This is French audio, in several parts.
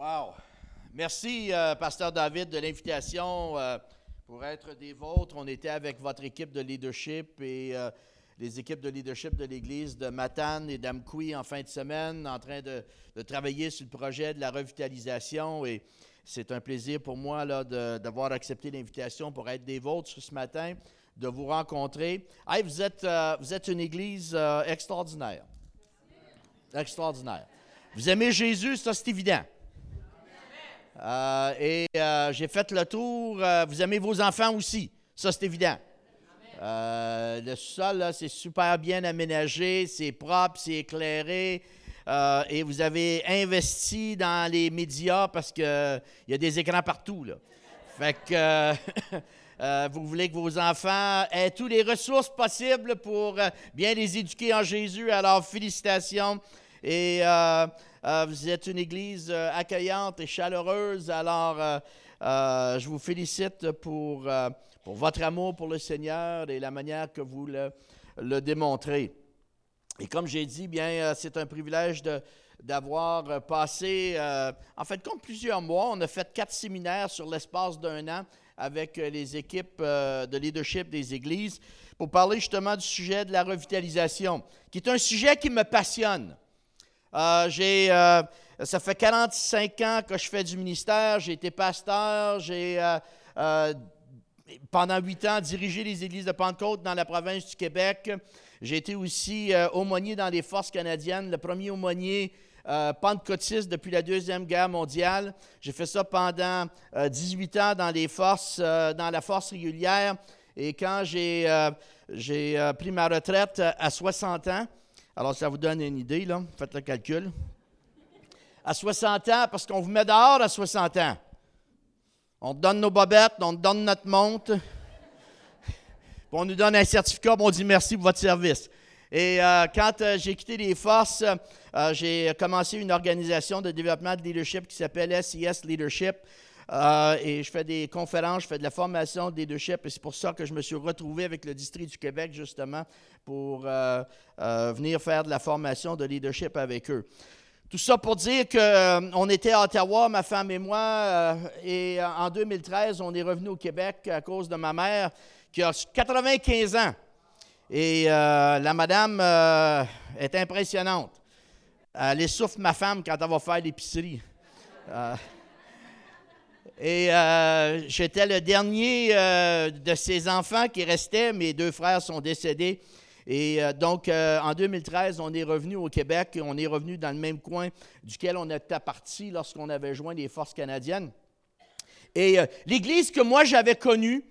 Wow. Merci, euh, Pasteur David, de l'invitation euh, pour être des vôtres. On était avec votre équipe de leadership et euh, les équipes de leadership de l'Église de Matane et d'Amkoui en fin de semaine, en train de, travailler sur le projet de la revitalisation. Et c'est un plaisir pour moi d'avoir accepté l'invitation pour être des vôtres ce matin, de vous rencontrer. Hey, vous, êtes, vous êtes une Église extraordinaire. Extraordinaire. Vous aimez Jésus, ça c'est évident. Euh, et euh, j'ai fait le tour. euh, vous aimez vos enfants aussi. Ça, c'est évident. Le sol, c'est super bien aménagé, c'est propre, c'est éclairé. et vous avez investi dans les médias parce qu'il y a des écrans partout. Là. Fait que vous voulez que vos enfants aient toutes les ressources possibles pour bien les éduquer en Jésus. Alors, félicitations. Et euh, vous êtes une église euh, accueillante et chaleureuse. Alors, euh, je vous félicite pour, pour votre amour pour le Seigneur et la manière que vous le, le démontrez. Et comme j'ai dit, bien, c'est un privilège d'avoir passé, en fait, comme plusieurs mois, on a fait quatre séminaires sur l'espace d'un an avec les équipes de leadership des églises pour parler justement du sujet de la revitalisation, qui est un sujet qui me passionne. Euh, euh, ça fait 45 ans que je fais du ministère. J'ai été pasteur. J'ai, euh, pendant huit ans, dirigé les églises de Pentecôte dans la province du Québec. J'ai été aussi aumônier dans les forces canadiennes, le premier aumônier pentecôtiste depuis la Deuxième Guerre mondiale. J'ai fait ça pendant euh, 18 ans dans les forces, dans la force régulière. Et quand j'ai, pris ma retraite à 60 ans, alors ça vous donne une idée, là, faites le calcul. À 60 ans, parce qu'on vous met dehors à 60 ans. On te donne nos bobettes, on te donne notre montre, on nous donne un certificat, on dit merci pour votre service. Et euh, quand euh, j'ai quitté les forces, euh, j'ai commencé une organisation de développement de leadership qui s'appelle SIS Leadership. Euh, et je fais des conférences, je fais de la formation de leadership, et c'est pour ça que je me suis retrouvé avec le district du Québec, justement, pour euh, euh, venir faire de la formation de leadership avec eux. Tout ça pour dire qu'on était à Ottawa, ma femme et moi, et en 2013, on est revenu au Québec à cause de ma mère qui a 95 ans. Et la madame est impressionnante. Elle essouffle ma femme quand elle va faire l'épicerie. Et euh, j'étais le dernier euh, de ses enfants qui restait. Mes deux frères sont décédés. Et euh, donc, en 2013, on est revenu au Québec et on est revenu dans le même coin duquel on était parti lorsqu'on avait joint les forces canadiennes. Et l'église que moi j'avais connue,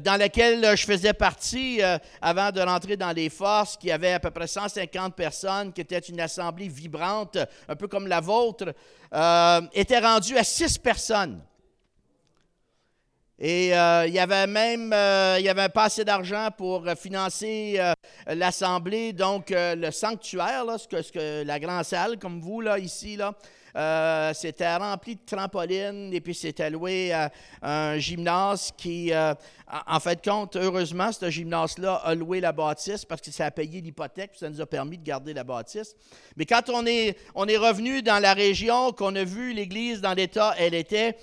dans laquelle je faisais partie avant de rentrer dans les forces, qui avait à peu près 150 personnes, qui était une assemblée vibrante, un peu comme la vôtre, était rendue à six personnes. Et euh, il y avait même euh, y avait pas assez d'argent pour euh, financer euh, l'assemblée, donc le sanctuaire, là, ce que, ce que la grande salle, comme vous là ici là, c'était rempli de trampolines et puis c'était loué à un gymnase qui, euh, en fait compte, heureusement, ce gymnase-là a loué la bâtisse parce que ça a payé l'hypothèque, ça nous a permis de garder la bâtisse. Mais quand on est, on est revenu dans la région, qu'on a vu l'église dans l'état elle était,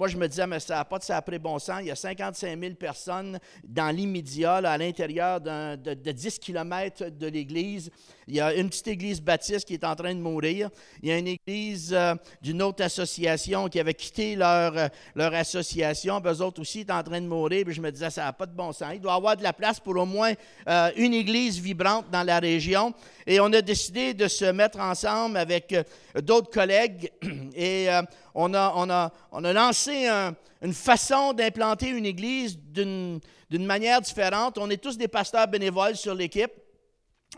moi, je me disais, mais ça n'a pas de après bon sens. Il y a 55 000 personnes dans l'immédiat, à l'intérieur de, de 10 km de l'église. Il y a une petite église baptiste qui est en train de mourir. Il y a une église euh, d'une autre association qui avait quitté leur, euh, leur association. Puis eux autres aussi étaient en train de mourir. Puis je me disais, ça n'a pas de bon sens. Il doit y avoir de la place pour au moins euh, une église vibrante dans la région. Et on a décidé de se mettre ensemble avec d'autres collègues. Et on, a, on, a, on a lancé un- une façon d'implanter une église d'une manière différente. On est tous des pasteurs bénévoles sur l'équipe.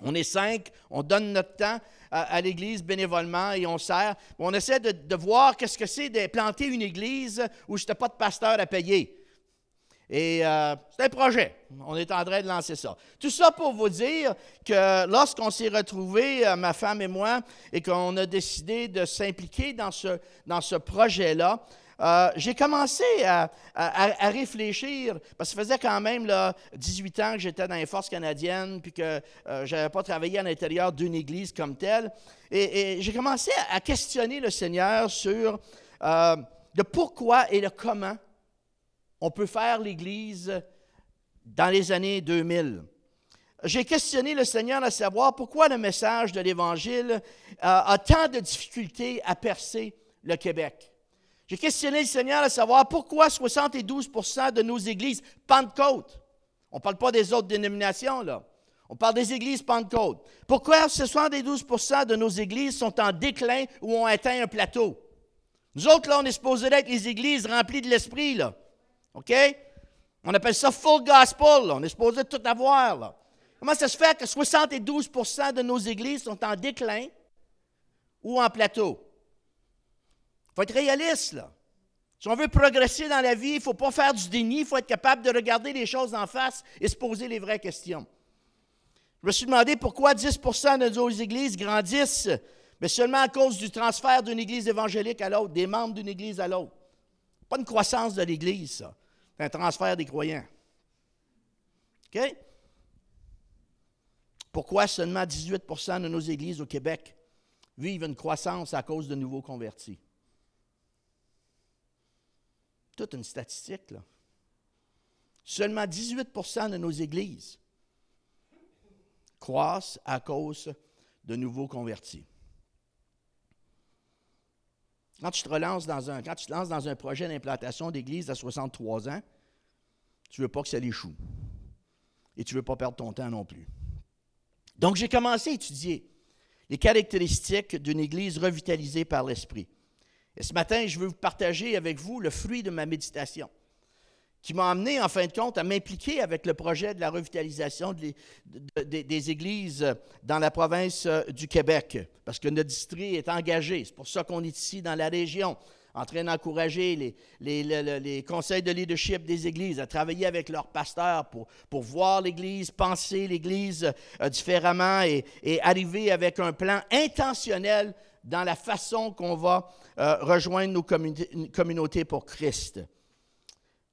On est cinq, on donne notre temps à, l'Église bénévolement et on sert. On essaie de, voir qu'est-ce que c'est de planter une Église où je n'ai pas de pasteur à payer. Et euh, c'est un projet. On est en train de lancer ça. Tout ça pour vous dire que lorsqu'on s'est retrouvés, euh, ma femme et moi, et qu'on a décidé de s'impliquer dans ce, dans ce projet-là, euh, j'ai commencé à, réfléchir, parce que ça faisait quand même là, 18 ans que j'étais dans les forces canadiennes, puis que euh, je n'avais pas travaillé à l'intérieur d'une église comme telle. Et, j'ai commencé à, questionner le Seigneur sur euh, le pourquoi et le comment on peut faire l'Église dans les années 2000. J'ai questionné le Seigneur à savoir pourquoi le message de l'Évangile a tant de difficultés à percer le Québec. J'ai questionné le Seigneur à savoir pourquoi 72% de nos églises Pentecôte, on ne parle pas des autres dénominations, là. On parle des églises Pentecôte. Pourquoi 72% de nos églises sont en déclin ou ont atteint un plateau? Nous autres, là, on est supposé être les églises remplies de l'Esprit, là. OK? On appelle ça full gospel. On est supposé tout avoir, là. Comment ça se fait que 72% de nos églises sont en déclin ou en plateau? Il faut être réaliste, là. Si on veut progresser dans la vie, il ne faut pas faire du déni, il faut être capable de regarder les choses en face et se poser les vraies questions. Je me suis demandé pourquoi 10% de nos églises grandissent, mais seulement à cause du transfert d'une église évangélique à l'autre, des membres d'une église à l'autre. Pas une croissance de l'église, ça. C'est un transfert des croyants. OK? Pourquoi seulement 18% de nos églises au Québec vivent une croissance à cause de nouveaux convertis? Toute une statistique, là. Seulement 18% de nos églises croissent à cause de nouveaux convertis. Quand tu te relances dans un, quand tu te lances dans un projet d'implantation d'église à 63 ans, tu ne veux pas que ça l'échoue. Et tu ne veux pas perdre ton temps non plus. Donc, j'ai commencé à étudier les caractéristiques d'une église revitalisée par l'Esprit. Et ce matin, je veux vous partager avec vous le fruit de ma méditation, qui m'a amené, en fin de compte, à m'impliquer avec le projet de la revitalisation des églises dans la province euh, du Québec, parce que notre district est engagé. C'est pour ça qu'on est ici dans la région, en train d'encourager les, conseils de leadership des églises à travailler avec leurs pasteurs pour, voir l'Église, penser l'Église euh, différemment et arriver avec un plan intentionnel dans la façon qu'on va euh, rejoindre nos communautés pour Christ.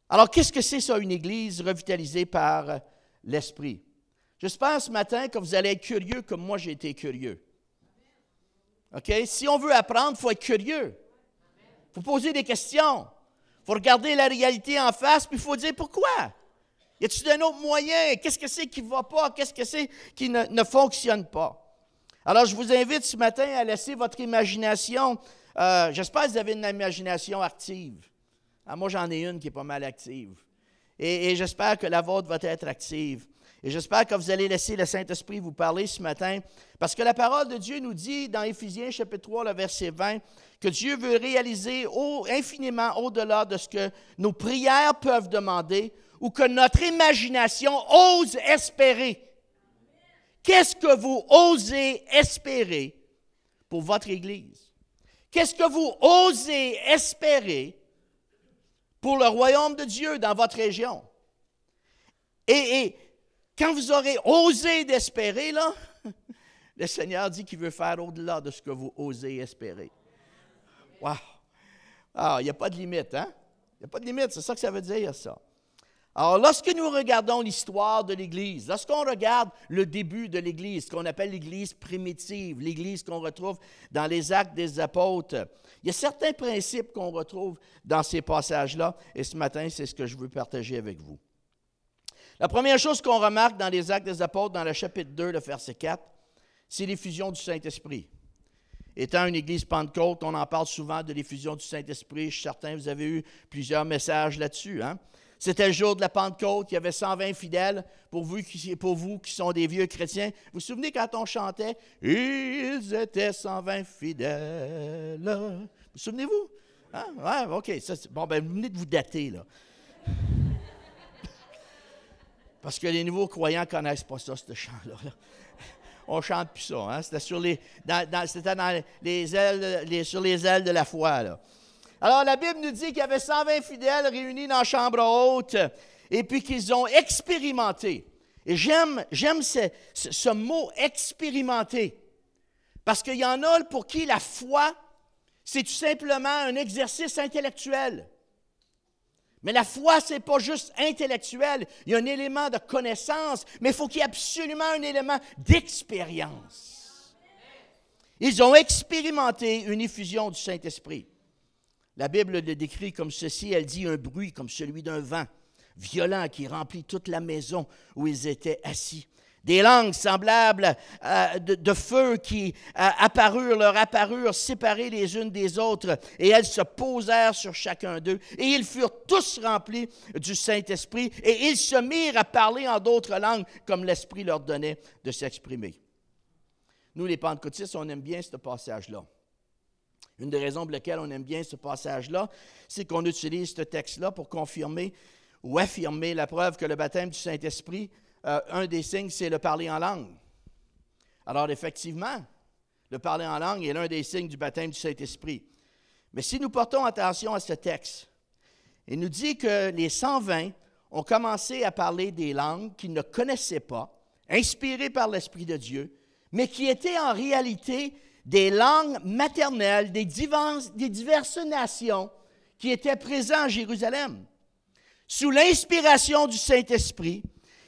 Alors, qu'est-ce que c'est ça, une Église revitalisée par euh, l'Esprit? J'espère ce matin que vous allez être curieux comme moi j'ai été curieux. OK? Si on veut apprendre, il faut être curieux. Il faut poser des questions. Il faut regarder la réalité en face, puis il faut dire pourquoi. Y a-t-il un autre moyen? Qu'est-ce que c'est qui ne va pas? Qu'est-ce que c'est qui ne fonctionne pas? Alors, je vous invite ce matin à laisser votre imagination. Euh, j'espère que vous avez une imagination active. Ah, moi, j'en ai une qui est pas mal active. Et, j'espère que la vôtre va être active. Et j'espère que vous allez laisser le Saint-Esprit vous parler ce matin, parce que la parole de Dieu nous dit dans Éphésiens chapitre 3, le verset 20, que Dieu veut réaliser infiniment au-delà de ce que nos prières peuvent demander ou que notre imagination ose espérer. Qu'est-ce que vous osez espérer pour votre Église? Qu'est-ce que vous osez espérer pour le royaume de Dieu dans votre région? Et, quand vous aurez osé d'espérer, là, le Seigneur dit qu'il veut faire au-delà de ce que vous osez espérer. Wow! Ah, il n'y a pas de limite, hein? Il n'y a pas de limite, c'est ça que ça veut dire, ça. Alors, lorsque nous regardons l'histoire de l'Église, lorsqu'on regarde le début de l'Église, ce qu'on appelle l'Église primitive, l'Église qu'on retrouve dans les actes des apôtres, il y a certains principes qu'on retrouve dans ces passages-là, et ce matin, c'est ce que je veux partager avec vous. La première chose qu'on remarque dans les actes des apôtres, dans le chapitre 2, le verset 4, c'est l'effusion du Saint-Esprit. Étant une église Pentecôte, on en parle souvent de l'effusion du Saint-Esprit. Je suis certain vous avez eu plusieurs messages là-dessus. Hein? C'était le jour de la Pentecôte. Il y avait 120 fidèles. Pour vous, qui, sont des vieux chrétiens, vous vous souvenez quand on chantait? Ils étaient 120 fidèles. Vous vous souvenez-vous? Hein? OK. bon, ben, vous venez de vous dater, là. Parce que les nouveaux croyants ne connaissent pas ça, ce chant-là. On chante plus ça. Hein? C'était sur les, dans, les ailes, sur les ailes de la foi. Là. Alors la Bible nous dit qu'il y avait 120 fidèles réunis dans la chambre haute et puis qu'ils ont expérimenté. Et j'aime, ce, ce, mot expérimenter parce qu'il y en a pour qui la foi, c'est tout simplement un exercice intellectuel. Mais la foi, ce n'est pas juste intellectuel. Il y a un élément de connaissance, mais il faut qu'il y ait absolument un élément d'expérience. Ils ont expérimenté une effusion du Saint-Esprit. La Bible le décrit comme ceci, elle dit un bruit comme celui d'un vent violent qui remplit toute la maison où ils étaient assis. Des langues semblables euh, de, feu qui euh, apparurent, leur apparurent séparées les unes des autres, et elles se posèrent sur chacun d'eux. Et ils furent tous remplis du Saint-Esprit, et ils se mirent à parler en d'autres langues, comme l'Esprit leur donnait de s'exprimer. Nous, les pentecôtistes, on aime bien ce passage-là. Une des raisons pour lesquelles on aime bien ce passage-là, c'est qu'on utilise ce texte-là pour confirmer ou affirmer la preuve que le baptême du Saint-Esprit euh, un des signes, c'est le parler en langue. Alors, effectivement, le parler en langue est l'un des signes du baptême du Saint-Esprit. Mais si nous portons attention à ce texte, il nous dit que les 120 ont commencé à parler des langues qu'ils ne connaissaient pas, inspirées par l'Esprit de Dieu, mais qui étaient en réalité des langues maternelles des diverses, nations qui étaient présentes à Jérusalem. Sous l'inspiration du Saint-Esprit,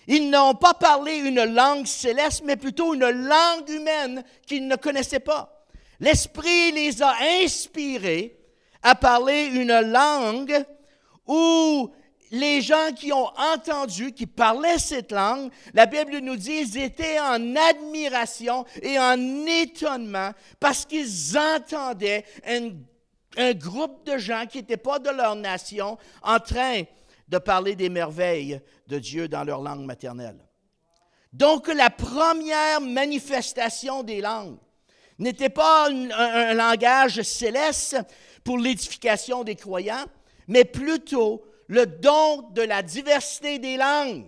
ils n'ont pas parlé une langue céleste, mais plutôt une langue humaine qu'ils ne connaissaient pas. L'Esprit les a inspirés à parler une langue où les gens qui ont entendu, qui parlaient cette langue, la Bible nous dit, ils étaient en admiration et en étonnement parce qu'ils entendaient un, un, groupe de gens qui n'étaient pas de leur nation en train de parler des merveilles de Dieu dans leur langue maternelle. Donc la première manifestation des langues n'était pas un, langage céleste pour l'édification des croyants, mais plutôt le don de la diversité des langues.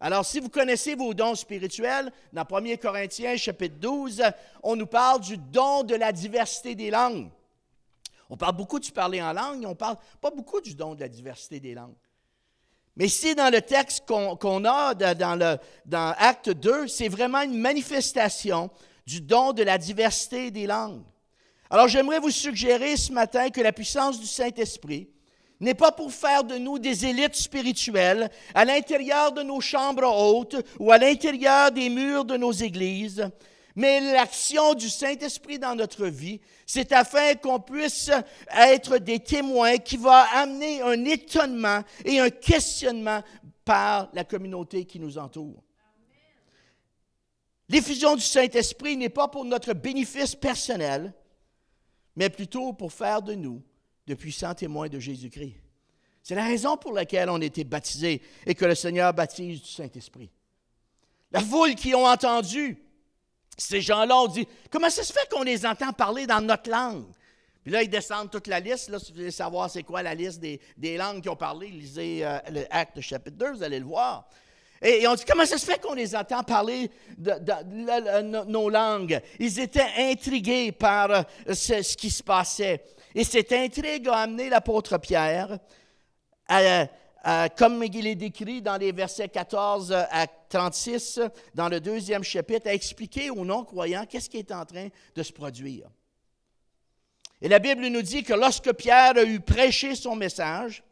Alors, si vous connaissez vos dons spirituels, dans 1 Corinthiens chapitre 12, on nous parle du don de la diversité des langues. On parle beaucoup du parler en langue, on ne parle pas beaucoup du don de la diversité des langues. Mais ici, dans le texte qu'on a dans, le, dans Acte 2, c'est vraiment une manifestation du don de la diversité des langues. Alors j'aimerais vous suggérer ce matin que la puissance du Saint-Esprit n'est pas pour faire de nous des élites spirituelles à l'intérieur de nos chambres hautes ou à l'intérieur des murs de nos églises, mais l'action du Saint-Esprit dans notre vie, c'est afin qu'on puisse être des témoins qui vont amener un étonnement et un questionnement par la communauté qui nous entoure. L'effusion du Saint-Esprit n'est pas pour notre bénéfice personnel, mais plutôt pour faire de nous de puissants témoins de Jésus-Christ. C'est la raison pour laquelle on a été baptisés et que le Seigneur baptise du Saint-Esprit. La foule qui ont entendu ces gens-là ont dit Comment ça se fait qu'on les entend parler dans notre langue? Puis là, ils descendent toute la liste. Là, si vous voulez savoir c'est quoi la liste des, langues qui ont parlé, lisez euh, le Acte chapitre 2, vous allez le voir. Et, ils ont dit Comment ça se fait qu'on les entend parler de, nos langues? Ils étaient intrigués par euh, ce qui se passait. Et cette intrigue a amené l'apôtre Pierre comme il est décrit dans les versets 14 à 36, dans le deuxième chapitre, à expliquer aux non-croyants qu'est-ce qui est en train de se produire. Et la Bible nous dit que lorsque Pierre a eu prêché son message,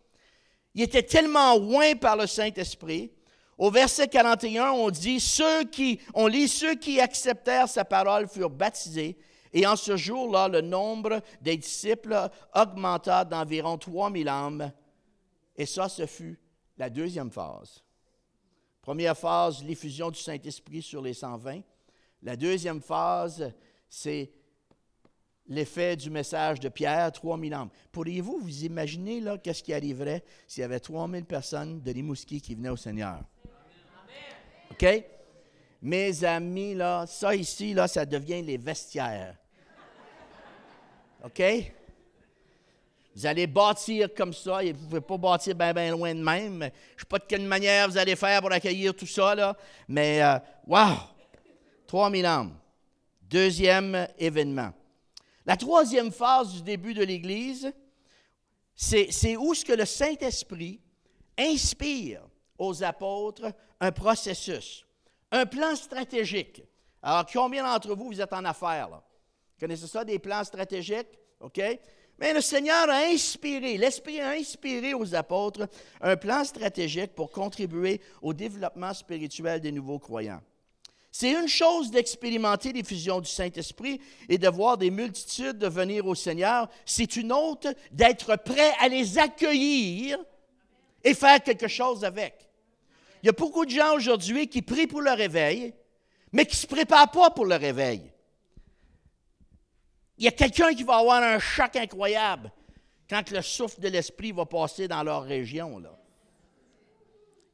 il était tellement loin par le Saint-Esprit. Au verset 41, on dit, ceux qui, on lit, ceux qui acceptèrent sa parole furent baptisés. Et en ce jour-là, le nombre des disciples augmenta d'environ 3000 âmes et ça, ce fut la deuxième phase. Première phase, l'effusion du Saint-Esprit sur les 120. La deuxième phase, c'est l'effet du message de Pierre, 3000 âmes. Pourriez-vous vous imaginer là, qu'est-ce qui arriverait s'il y avait 3000 personnes de Rimouski qui venaient au Seigneur? OK? Mes amis, là, ça ici, là, ça devient les vestiaires. OK? Vous allez bâtir comme ça, et vous ne pouvez pas bâtir bien ben loin de même. Je ne sais pas de quelle manière vous allez faire pour accueillir tout ça, là, mais euh, wow! 3000 âmes. Deuxième événement. La troisième phase du début de l'Église, c'est où ce que le Saint-Esprit inspire aux apôtres un processus, un plan stratégique. Alors, combien d'entre vous, vous êtes en affaires? Là? Connaissez ça, des plans stratégiques? OK? Mais le Seigneur a inspiré, l'Esprit a inspiré aux apôtres un plan stratégique pour contribuer au développement spirituel des nouveaux croyants. C'est une chose d'expérimenter l'effusion du Saint-Esprit et de voir des multitudes de venir au Seigneur. C'est une autre d'être prêt à les accueillir et faire quelque chose avec. Il y a beaucoup de gens aujourd'hui qui prient pour le réveil, mais qui ne se préparent pas pour le réveil. Il y a quelqu'un qui va avoir un choc incroyable quand le souffle de l'Esprit va passer dans leur région.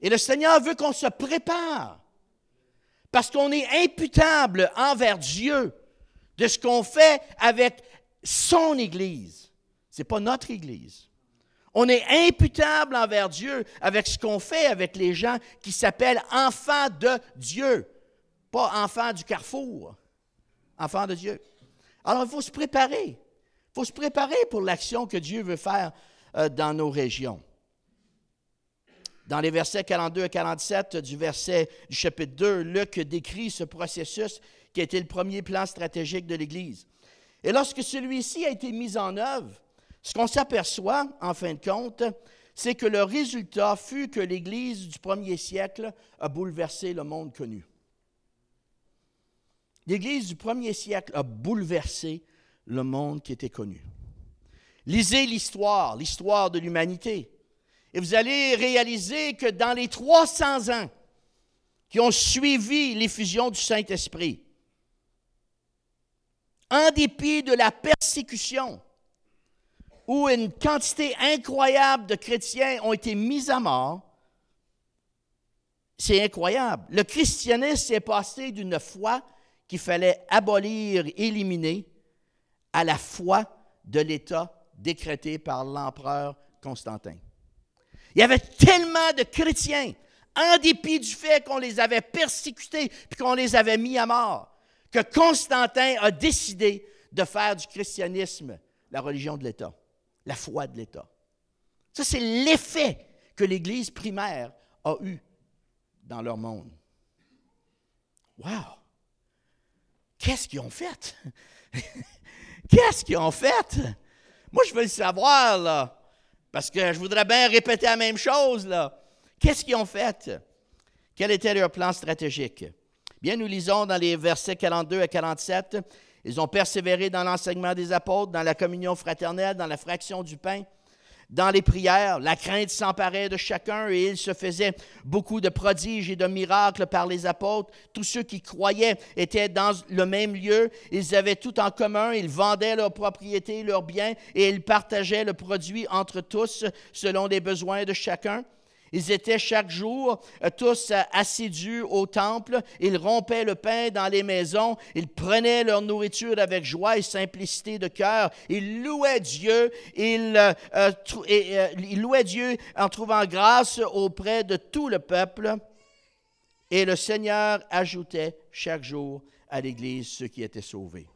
Et le Seigneur veut qu'on se prépare parce qu'on est imputable envers Dieu de ce qu'on fait avec son Église. Ce n'est pas notre Église. On est imputable envers Dieu avec ce qu'on fait avec les gens qui s'appellent enfants de Dieu, pas enfants du carrefour, enfants de Dieu. Alors il faut se préparer. Il faut se préparer pour l'action que Dieu veut faire euh, dans nos régions dans les versets 42 et 47 du verset du chapitre 2, Luc décrit ce processus qui a été le premier plan stratégique de l'Église. Et lorsque celui-ci a été mis en œuvre, ce qu'on s'aperçoit, en fin de compte, c'est que le résultat fut que l'Église du premier siècle a bouleversé le monde connu. L'Église du premier siècle a bouleversé le monde qui était connu. Lisez l'histoire, l'histoire de l'humanité. Et vous allez réaliser que dans les 300 ans qui ont suivi l'effusion du Saint-Esprit, en dépit de la persécution, où une quantité incroyable de chrétiens ont été mis à mort, c'est incroyable. Le christianisme est passé d'une foi qu'il fallait abolir, éliminer, à la foi de l'État décrété par l'empereur Constantin. Il y avait tellement de chrétiens, en dépit du fait qu'on les avait persécutés et qu'on les avait mis à mort, que Constantin a décidé de faire du christianisme la religion de l'État, la foi de l'État. Ça, c'est l'effet que l'Église primaire a eu dans leur monde. Wow! Qu'est-ce qu'ils ont fait? Qu'est-ce qu'ils ont fait? Moi, je veux le savoir, là. Parce que je voudrais bien répéter la même chose, là. Qu'est-ce qu'ils ont fait? Quel était leur plan stratégique? Bien, nous lisons dans les versets 42 à 47, ils ont persévéré dans l'enseignement des apôtres, dans la communion fraternelle, dans la fraction du pain dans les prières, la crainte s'emparait de chacun et il se faisait beaucoup de prodiges et de miracles par les apôtres. Tous ceux qui croyaient étaient dans le même lieu, ils avaient tout en commun, ils vendaient leurs propriétés, leurs biens et ils partageaient le produit entre tous selon les besoins de chacun. Ils étaient chaque jour euh, tous euh, assidus au temple. Ils rompaient le pain dans les maisons. Ils prenaient leur nourriture avec joie et simplicité de cœur. Ils louaient Dieu. Ils, euh, ils louaient Dieu en trouvant grâce auprès de tout le peuple. Et le Seigneur ajoutait chaque jour à l'Église ceux qui étaient sauvés.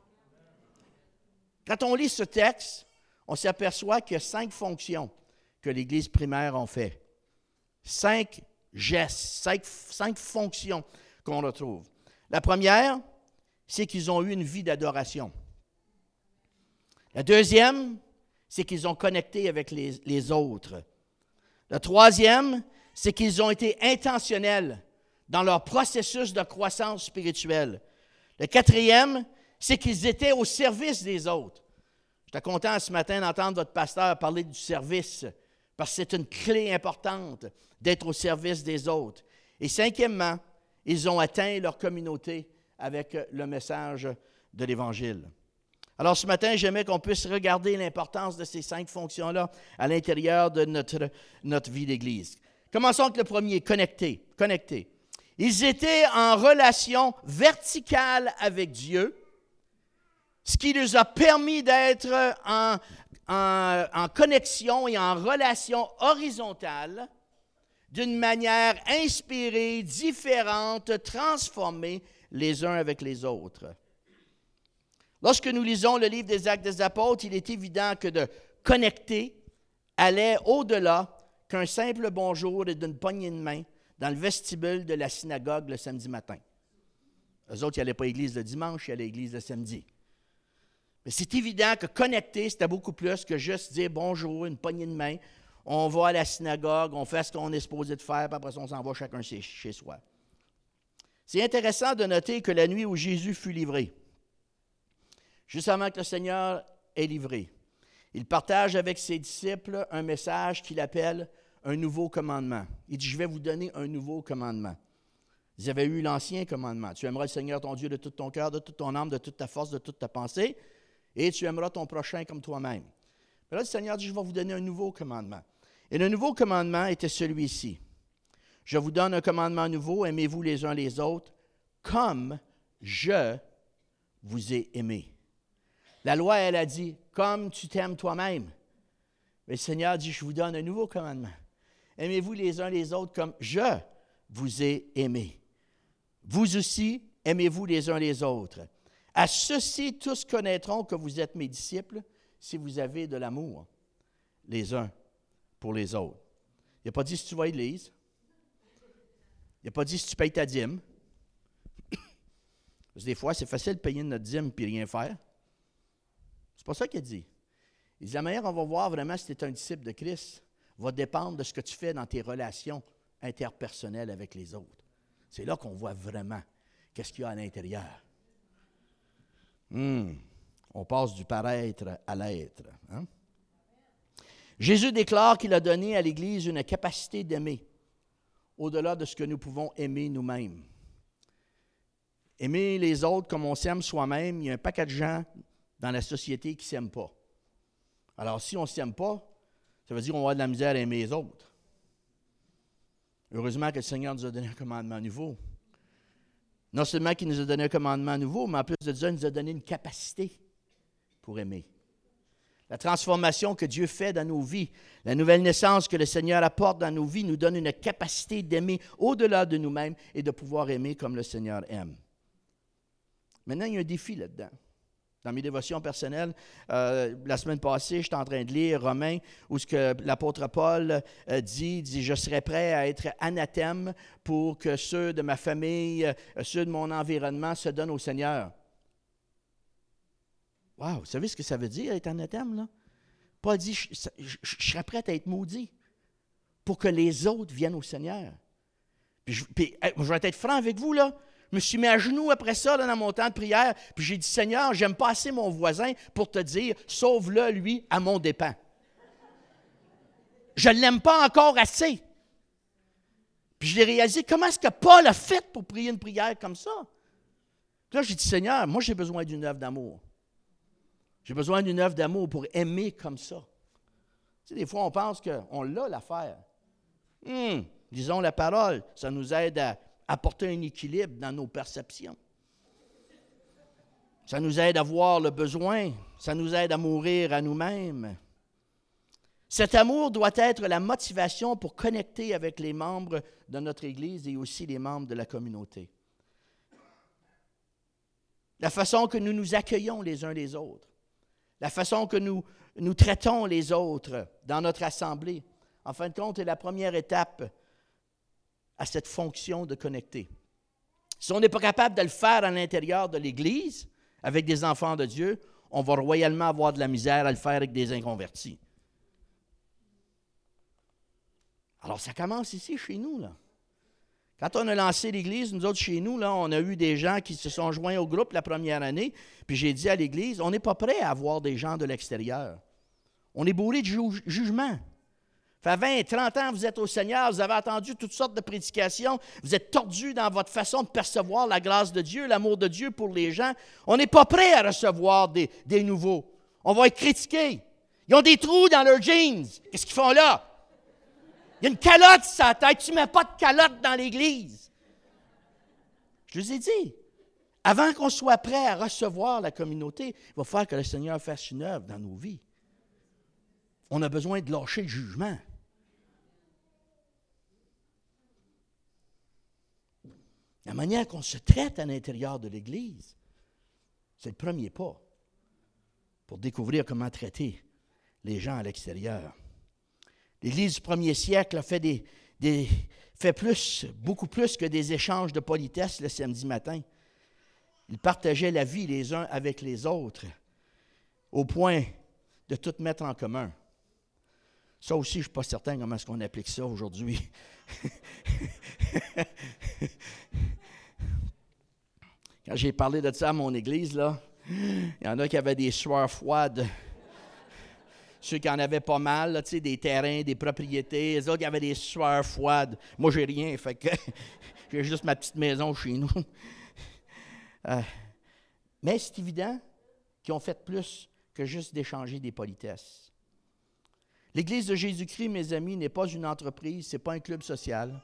Quand on lit ce texte, on s'aperçoit qu'il y a cinq fonctions que l'Église primaire a fait cinq gestes, cinq, fonctions qu'on retrouve. La première, c'est qu'ils ont eu une vie d'adoration. La deuxième, c'est qu'ils ont connecté avec les, autres. La troisième, c'est qu'ils ont été intentionnels dans leur processus de croissance spirituelle. Le quatrième, c'est qu'ils étaient au service des autres. J'étais content ce matin d'entendre votre pasteur parler du service, parce que c'est une clé importante d'être au service des autres. Et cinquièmement, ils ont atteint leur communauté avec le message de l'Évangile. Alors ce matin, j'aimerais qu'on puisse regarder l'importance de ces cinq fonctions-là à l'intérieur de notre, vie d'Église. Commençons avec le premier, connecter. Connecter. Ils étaient en relation verticale avec Dieu, ce qui nous a permis d'être en, en, connexion et en relation horizontale d'une manière inspirée, différente, transformée les uns avec les autres. Lorsque nous lisons le livre des Actes des Apôtres, il est évident que de connecter allait au-delà qu'un simple bonjour et d'une poignée de main dans le vestibule de la synagogue le samedi matin. Eux autres, ils n'allaient pas à l'église le dimanche, ils allaient à l'église le samedi. Mais c'est évident que connecter, c'était beaucoup plus que juste dire bonjour, une poignée de main. On va à la synagogue, on fait ce qu'on est supposé de faire, puis après ça, on s'en va chacun chez soi. C'est intéressant de noter que la nuit où Jésus fut livré, juste avant que le Seigneur ait livré, il partage avec ses disciples un message qu'il appelle un nouveau commandement. Il dit, je vais vous donner un nouveau commandement. Ils avaient eu l'ancien commandement. Tu aimeras le Seigneur ton Dieu de tout ton cœur, de toute ton âme, de toute ta force, de toute ta pensée, et tu aimeras ton prochain comme toi-même. Mais là, le Seigneur dit, je vais vous donner un nouveau commandement. Et le nouveau commandement était celui-ci. Je vous donne un commandement nouveau, aimez-vous les uns les autres, comme je vous ai aimé. La loi, elle a dit, comme tu t'aimes toi-même. Mais le Seigneur dit, je vous donne un nouveau commandement. Aimez-vous les uns les autres comme je vous ai aimé. Vous aussi, aimez-vous les uns les autres. À ceci, tous connaîtront que vous êtes mes disciples si vous avez de l'amour les uns pour les autres. Il n'a pas dit si tu vas à l'église. Il n'a pas dit si tu payes ta dîme. Parce que des fois, c'est facile de payer notre dîme et rien faire. C'est pas ça qu'il dit. Il dit la manière on va voir vraiment si tu es un disciple de Christ va dépendre de ce que tu fais dans tes relations interpersonnelles avec les autres. C'est là qu'on voit vraiment qu'est-ce qu'il y a à l'intérieur. Hmm. On passe du paraître à l'être. Hein? Jésus déclare qu'il a donné à l'Église une capacité d'aimer au-delà de ce que nous pouvons aimer nous-mêmes. Aimer les autres comme on s'aime soi-même, il y a un paquet de gens dans la société qui ne s'aiment pas. Alors, si on ne s'aime pas, ça veut dire qu'on va avoir de la misère à aimer les autres. Heureusement que le Seigneur nous a donné un commandement nouveau. Non seulement qu'il nous a donné un commandement nouveau, mais en plus de ça, il nous a donné une capacité pour aimer. La transformation que Dieu fait dans nos vies, la nouvelle naissance que le Seigneur apporte dans nos vies nous donne une capacité d'aimer au-delà de nous-mêmes et de pouvoir aimer comme le Seigneur aime. Maintenant, il y a un défi là-dedans dans mes dévotions personnelles. Euh, la semaine passée, j'étais en train de lire Romains, où ce que l'apôtre Paul euh, dit, dit, je serai prêt à être anathème pour que ceux de ma famille, euh, ceux de mon environnement se donnent au Seigneur. Wow, vous savez ce que ça veut dire être anathème, là? Paul dit, je, serai prêt à être maudit pour que les autres viennent au Seigneur. Je, puis, je vais être franc avec vous, là. Je me suis mis à genoux après ça dans mon temps de prière, puis j'ai dit Seigneur, j'aime pas assez mon voisin pour te dire sauve-le, lui, à mon dépens. Je ne l'aime pas encore assez. Puis je l'ai réalisé comment est-ce que Paul a fait pour prier une prière comme ça? Puis là, j'ai dit Seigneur, moi j'ai besoin d'une œuvre d'amour. J'ai besoin d'une œuvre d'amour pour aimer comme ça. Tu sais, des fois, on pense qu'on l'a l'affaire. Hum, disons la parole, ça nous aide à apporter un équilibre dans nos perceptions. Ça nous aide à voir le besoin, ça nous aide à mourir à nous-mêmes. Cet amour doit être la motivation pour connecter avec les membres de notre Église et aussi les membres de la communauté. La façon que nous nous accueillons les uns les autres, la façon que nous, nous traitons les autres dans notre assemblée, en fin de compte, est la première étape à cette fonction de connecter. Si on n'est pas capable de le faire à l'intérieur de l'Église, avec des enfants de Dieu, on va royalement avoir de la misère à le faire avec des inconvertis. Alors, ça commence ici, chez nous, là. Quand on a lancé l'Église, nous autres, chez nous, là, on a eu des gens qui se sont joints au groupe la première année, puis j'ai dit à l'Église, on n'est pas prêt à avoir des gens de l'extérieur. On est bourré de jugement fait 20, 30 ans, vous êtes au Seigneur, vous avez entendu toutes sortes de prédications, vous êtes tordu dans votre façon de percevoir la grâce de Dieu, l'amour de Dieu pour les gens. On n'est pas prêt à recevoir des, nouveaux. On va être critiqués. Ils ont des trous dans leurs jeans. Qu'est-ce qu'ils font là? Il y a une calotte sur sa tête. Tu ne mets pas de calotte dans l'Église. Je vous ai dit, avant qu'on soit prêt à recevoir la communauté, il va falloir que le Seigneur fasse une œuvre dans nos vies. On a besoin de lâcher le jugement. La manière qu'on se traite à l'intérieur de l'Église, c'est le premier pas pour découvrir comment traiter les gens à l'extérieur. L'Église du premier siècle a fait, plus, beaucoup plus que des échanges de politesse le samedi matin. Ils partageaient la vie les uns avec les autres. au point de tout mettre en commun. Ça aussi, je ne suis pas certain comment est-ce qu'on applique ça aujourd'hui. Quand j'ai parlé de ça à mon église, là, il y en a qui avaient des sueurs froides. Ceux qui en avaient pas mal, là, des terrains, des propriétés, les autres qui avaient des sueurs froides. Moi, j'ai rien, fait que j'ai juste ma petite maison chez nous. Euh, mais c'est évident qu'ils ont fait plus que juste d'échanger des politesses. L'Église de Jésus-Christ, mes amis, n'est pas une entreprise, ce n'est pas un club social.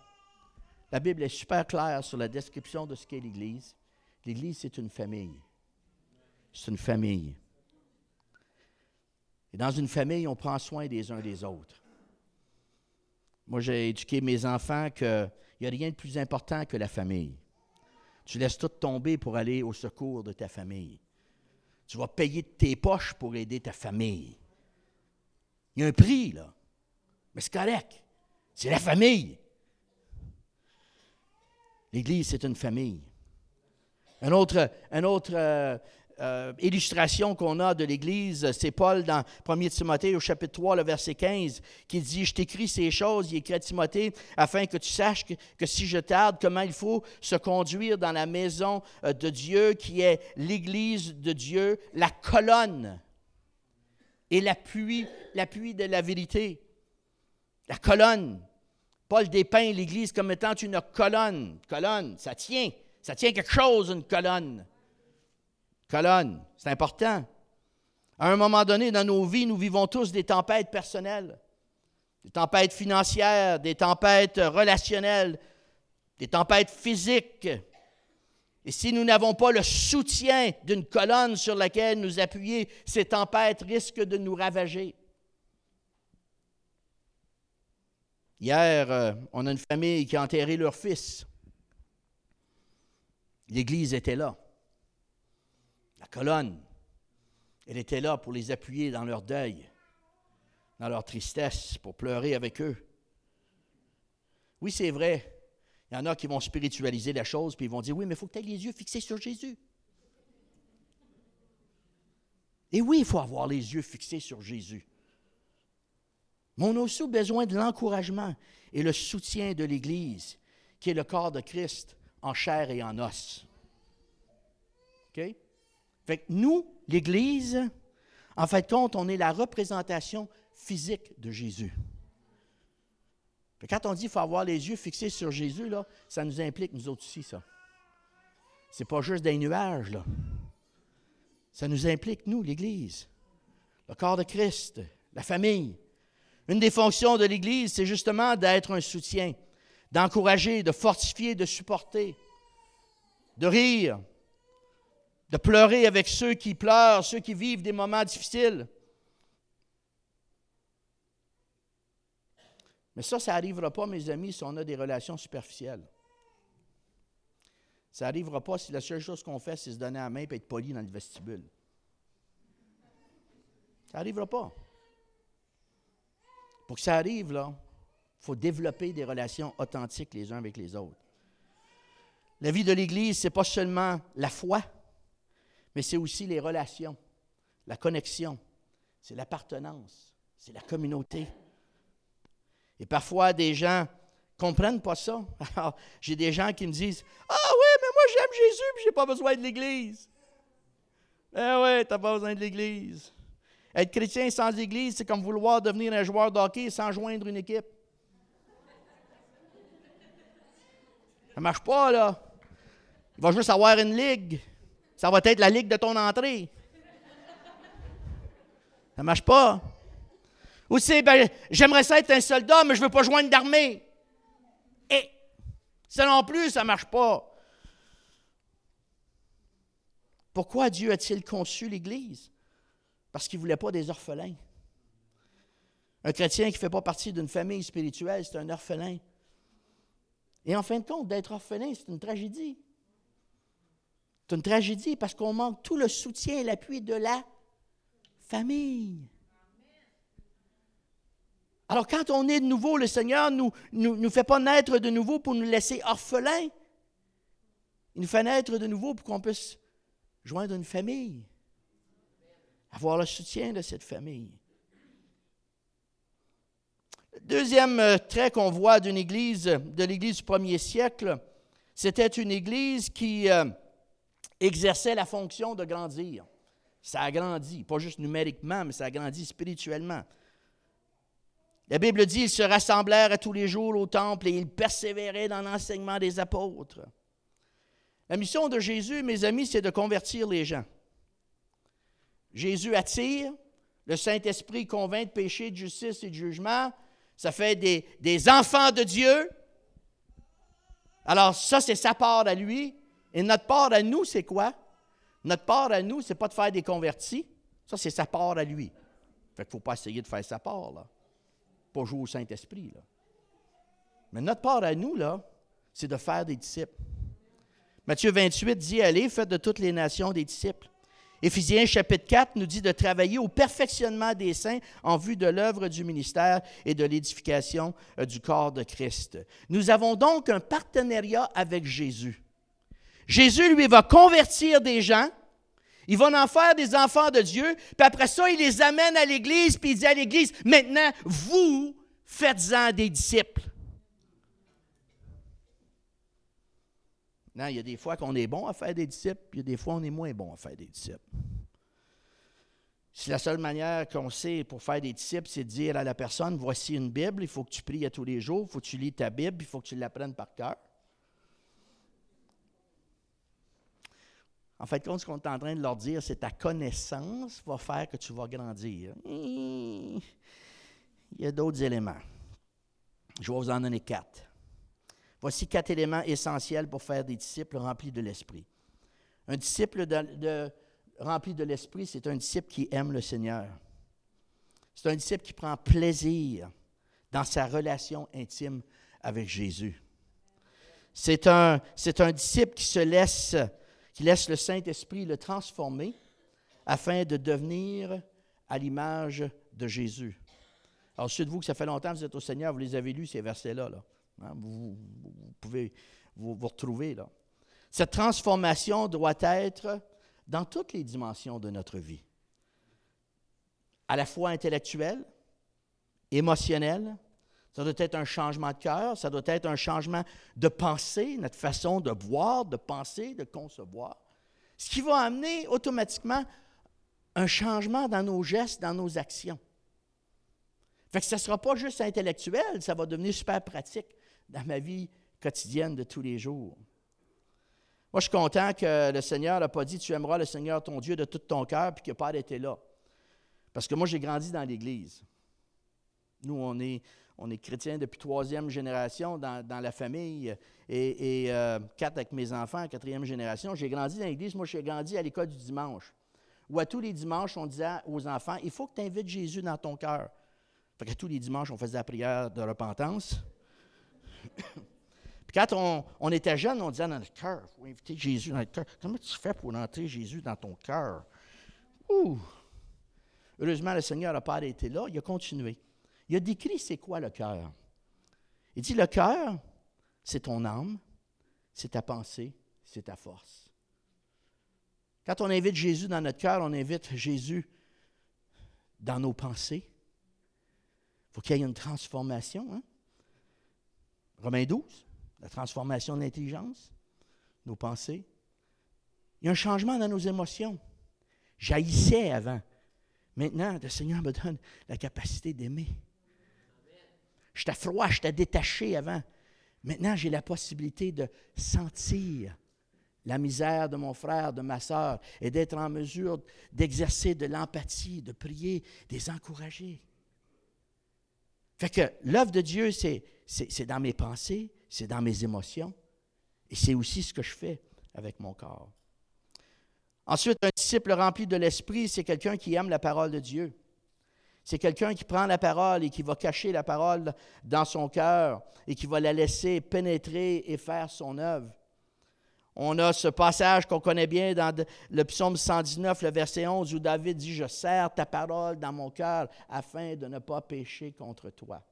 La Bible est super claire sur la description de ce qu'est l'Église. L'Église, c'est une famille. C'est une famille. Et dans une famille, on prend soin des uns des autres. Moi, j'ai éduqué mes enfants qu'il n'y a rien de plus important que la famille. Tu laisses tout tomber pour aller au secours de ta famille. Tu vas payer de tes poches pour aider ta famille. Il y a un prix, là. Mais c'est correct. C'est la famille. L'Église, c'est une famille. Un autre, euh, euh, illustration qu'on a de l'Église, c'est Paul dans 1 Timothée au chapitre 3, le verset 15, qui dit, je t'écris ces choses, il écrit à Timothée, afin que tu saches que, si je tarde, comment il faut se conduire dans la maison euh, de Dieu, qui est l'Église de Dieu, la colonne et l'appui de la vérité. La colonne. Paul dépeint l'Église comme étant une colonne. Colonne, ça tient. Ça tient quelque chose, une colonne. Colonne, c'est important. À un moment donné dans nos vies, nous vivons tous des tempêtes personnelles, des tempêtes financières, des tempêtes relationnelles, des tempêtes physiques. Et si nous n'avons pas le soutien d'une colonne sur laquelle nous appuyer, ces tempêtes risquent de nous ravager. Hier, euh, on a une famille qui a enterré leur fils. L'Église était là la colonne, elle était là pour les appuyer dans leur deuil, dans leur tristesse, pour pleurer avec eux. Oui, c'est vrai. Il y en a qui vont spiritualiser la chose, puis ils vont dire, oui, mais il faut que tu aies les yeux fixés sur Jésus. Et oui, il faut avoir les yeux fixés sur Jésus. Mais on a aussi besoin de l'encouragement et le soutien de l'Église, qui est le corps de Christ en chair et en os. OK? Fait nous, l'Église, en fait compte, on est la représentation physique de Jésus. quand on dit qu'il faut avoir les yeux fixés sur Jésus, là, ça nous implique, nous autres aussi, ça. C'est pas juste des nuages, là. Ça nous implique, nous, l'Église, le corps de Christ, la famille. Une des fonctions de l'Église, c'est justement d'être un soutien, d'encourager, de fortifier, de supporter, de rire, de pleurer avec ceux qui pleurent, ceux qui vivent des moments difficiles. Mais ça, ça n'arrivera pas, mes amis, si on a des relations superficielles. Ça n'arrivera pas si la seule chose qu'on fait, c'est se donner la main et être poli dans le vestibule. Ça n'arrivera pas. Pour que ça arrive, là, il faut développer des relations authentiques les uns avec les autres. La vie de l'Église, ce n'est pas seulement la foi, mais c'est aussi les relations, la connexion, c'est l'appartenance, c'est la communauté. Et parfois, des gens ne comprennent pas ça. J'ai des gens qui me disent Ah oui, mais moi j'aime Jésus je n'ai pas besoin de l'Église. Eh oui, tu n'as pas besoin de l'Église. Être chrétien sans Église, c'est comme vouloir devenir un joueur de hockey sans joindre une équipe. Ça marche pas, là. Il va juste avoir une ligue. Ça va être la ligue de ton entrée. Ça marche pas. Ou c'est, ben, j'aimerais ça être un soldat, mais je ne veux pas joindre d'armée. Et ça non plus, ça marche pas. Pourquoi Dieu a-t-il conçu l'Église? Parce qu'il ne voulait pas des orphelins. Un chrétien qui ne fait pas partie d'une famille spirituelle, c'est un orphelin. Et en fin de compte, d'être orphelin, c'est une tragédie. C'est une tragédie parce qu'on manque tout le soutien et l'appui de la famille. Alors quand on est de nouveau, le Seigneur ne nous, nous, nous, fait pas naître de nouveau pour nous laisser orphelins. Il nous fait naître de nouveau pour qu'on puisse joindre une famille. avoir le soutien de cette famille. Deuxième euh, trait qu'on voit d'une église, de l'église du premier siècle, c'était une église qui euh, exerçait la fonction de grandir. Ça a grandi, pas juste numériquement, mais ça a grandi spirituellement. La Bible dit, ils se rassemblèrent à tous les jours au temple et ils persévéraient dans l'enseignement des apôtres. La mission de Jésus, mes amis, c'est de convertir les gens. Jésus attire, le Saint-Esprit convainc de péché, de justice et de jugement. Ça fait des, enfants de Dieu. Alors ça, c'est sa part à lui. Et notre part à nous, c'est quoi? Notre part à nous, c'est pas de faire des convertis. Ça, c'est sa part à lui. Fait qu'il ne faut pas essayer de faire sa part, là. Pas jouer au Saint-Esprit, là. Mais notre part à nous, là, c'est de faire des disciples. Matthieu 28 dit Allez, faites de toutes les nations des disciples. Éphésiens chapitre 4 nous dit de travailler au perfectionnement des saints en vue de l'œuvre du ministère et de l'édification euh, du corps de Christ. Nous avons donc un partenariat avec Jésus. Jésus, lui, va convertir des gens, il va en faire des enfants de Dieu, puis après ça, il les amène à l'Église, puis il dit à l'Église, maintenant, vous faites-en des disciples. Non, il y a des fois qu'on est bon à faire des disciples, puis il y a des fois on est moins bon à faire des disciples. Si la seule manière qu'on sait pour faire des disciples, c'est de dire à la personne, voici une Bible, il faut que tu pries à tous les jours, il faut que tu lis ta Bible, il faut que tu l'apprennes par cœur. En fait, ce qu'on est en train de leur dire, c'est ta connaissance va faire que tu vas grandir. Il y a d'autres éléments. Je vais vous en donner quatre. Voici quatre éléments essentiels pour faire des disciples remplis de l'Esprit. Un disciple rempli de l'Esprit, c'est un disciple qui aime le Seigneur. C'est un disciple qui prend plaisir dans sa relation intime avec Jésus. C'est un, disciple qui se laisse, qui laisse le Saint-Esprit le transformer afin de devenir à l'image de Jésus. Alors, ceux de vous que ça fait longtemps que vous êtes au Seigneur, vous les avez lus, ces versets-là. Là. Hein, vous, pouvez vous, retrouver là. Cette transformation doit être dans toutes les dimensions de notre vie, à la fois intellectuelle, émotionnelle, ça doit être un changement de cœur, ça doit être un changement de pensée, notre façon de voir, de penser, de concevoir, ce qui va amener automatiquement un changement dans nos gestes, dans nos actions. Fait que ça ne sera pas juste intellectuel, ça va devenir super pratique dans ma vie quotidienne de tous les jours. Moi, je suis content que le Seigneur n'a pas dit Tu aimeras le Seigneur ton Dieu de tout ton cœur, puis n'a pas été là. Parce que moi, j'ai grandi dans l'Église. Nous, on est, on est chrétiens depuis troisième génération dans, la famille et, euh, quatre avec mes enfants, quatrième génération. J'ai grandi dans l'Église. Moi, j'ai grandi à l'école du dimanche, où à tous les dimanches, on disait aux enfants Il faut que tu invites Jésus dans ton cœur. Fait que tous les dimanches, on faisait la prière de repentance. Puis quand on, était jeune, on disait dans le cœur, il faut inviter Jésus dans le cœur. Comment tu fais pour entrer Jésus dans ton cœur? Ouh! Heureusement, le Seigneur n'a pas arrêté là, il a continué. Il a décrit c'est quoi le cœur. Il dit le cœur, c'est ton âme, c'est ta pensée, c'est ta force. Quand on invite Jésus dans notre cœur, on invite Jésus dans nos pensées. Il faut qu'il y ait une transformation. Hein? Romains 12, la transformation de l'intelligence, nos pensées. Il y a un changement dans nos émotions. J'haïssais avant. Maintenant, le Seigneur me donne la capacité d'aimer. J'étais froid, j'étais détaché avant. Maintenant, j'ai la possibilité de sentir la misère de mon frère, de ma soeur, et d'être en mesure d'exercer de l'empathie, de prier, de les encourager. Fait que l'œuvre de Dieu, c'est c'est dans mes pensées, c'est dans mes émotions, et c'est aussi ce que je fais avec mon corps. Ensuite, un disciple rempli de l'Esprit, c'est quelqu'un qui aime la parole de Dieu. C'est quelqu'un qui prend la parole et qui va cacher la parole dans son cœur et qui va la laisser pénétrer et faire son œuvre. On a ce passage qu'on connaît bien dans le psaume 119, le verset 11, où David dit, Je serre ta parole dans mon cœur afin de ne pas pécher contre toi.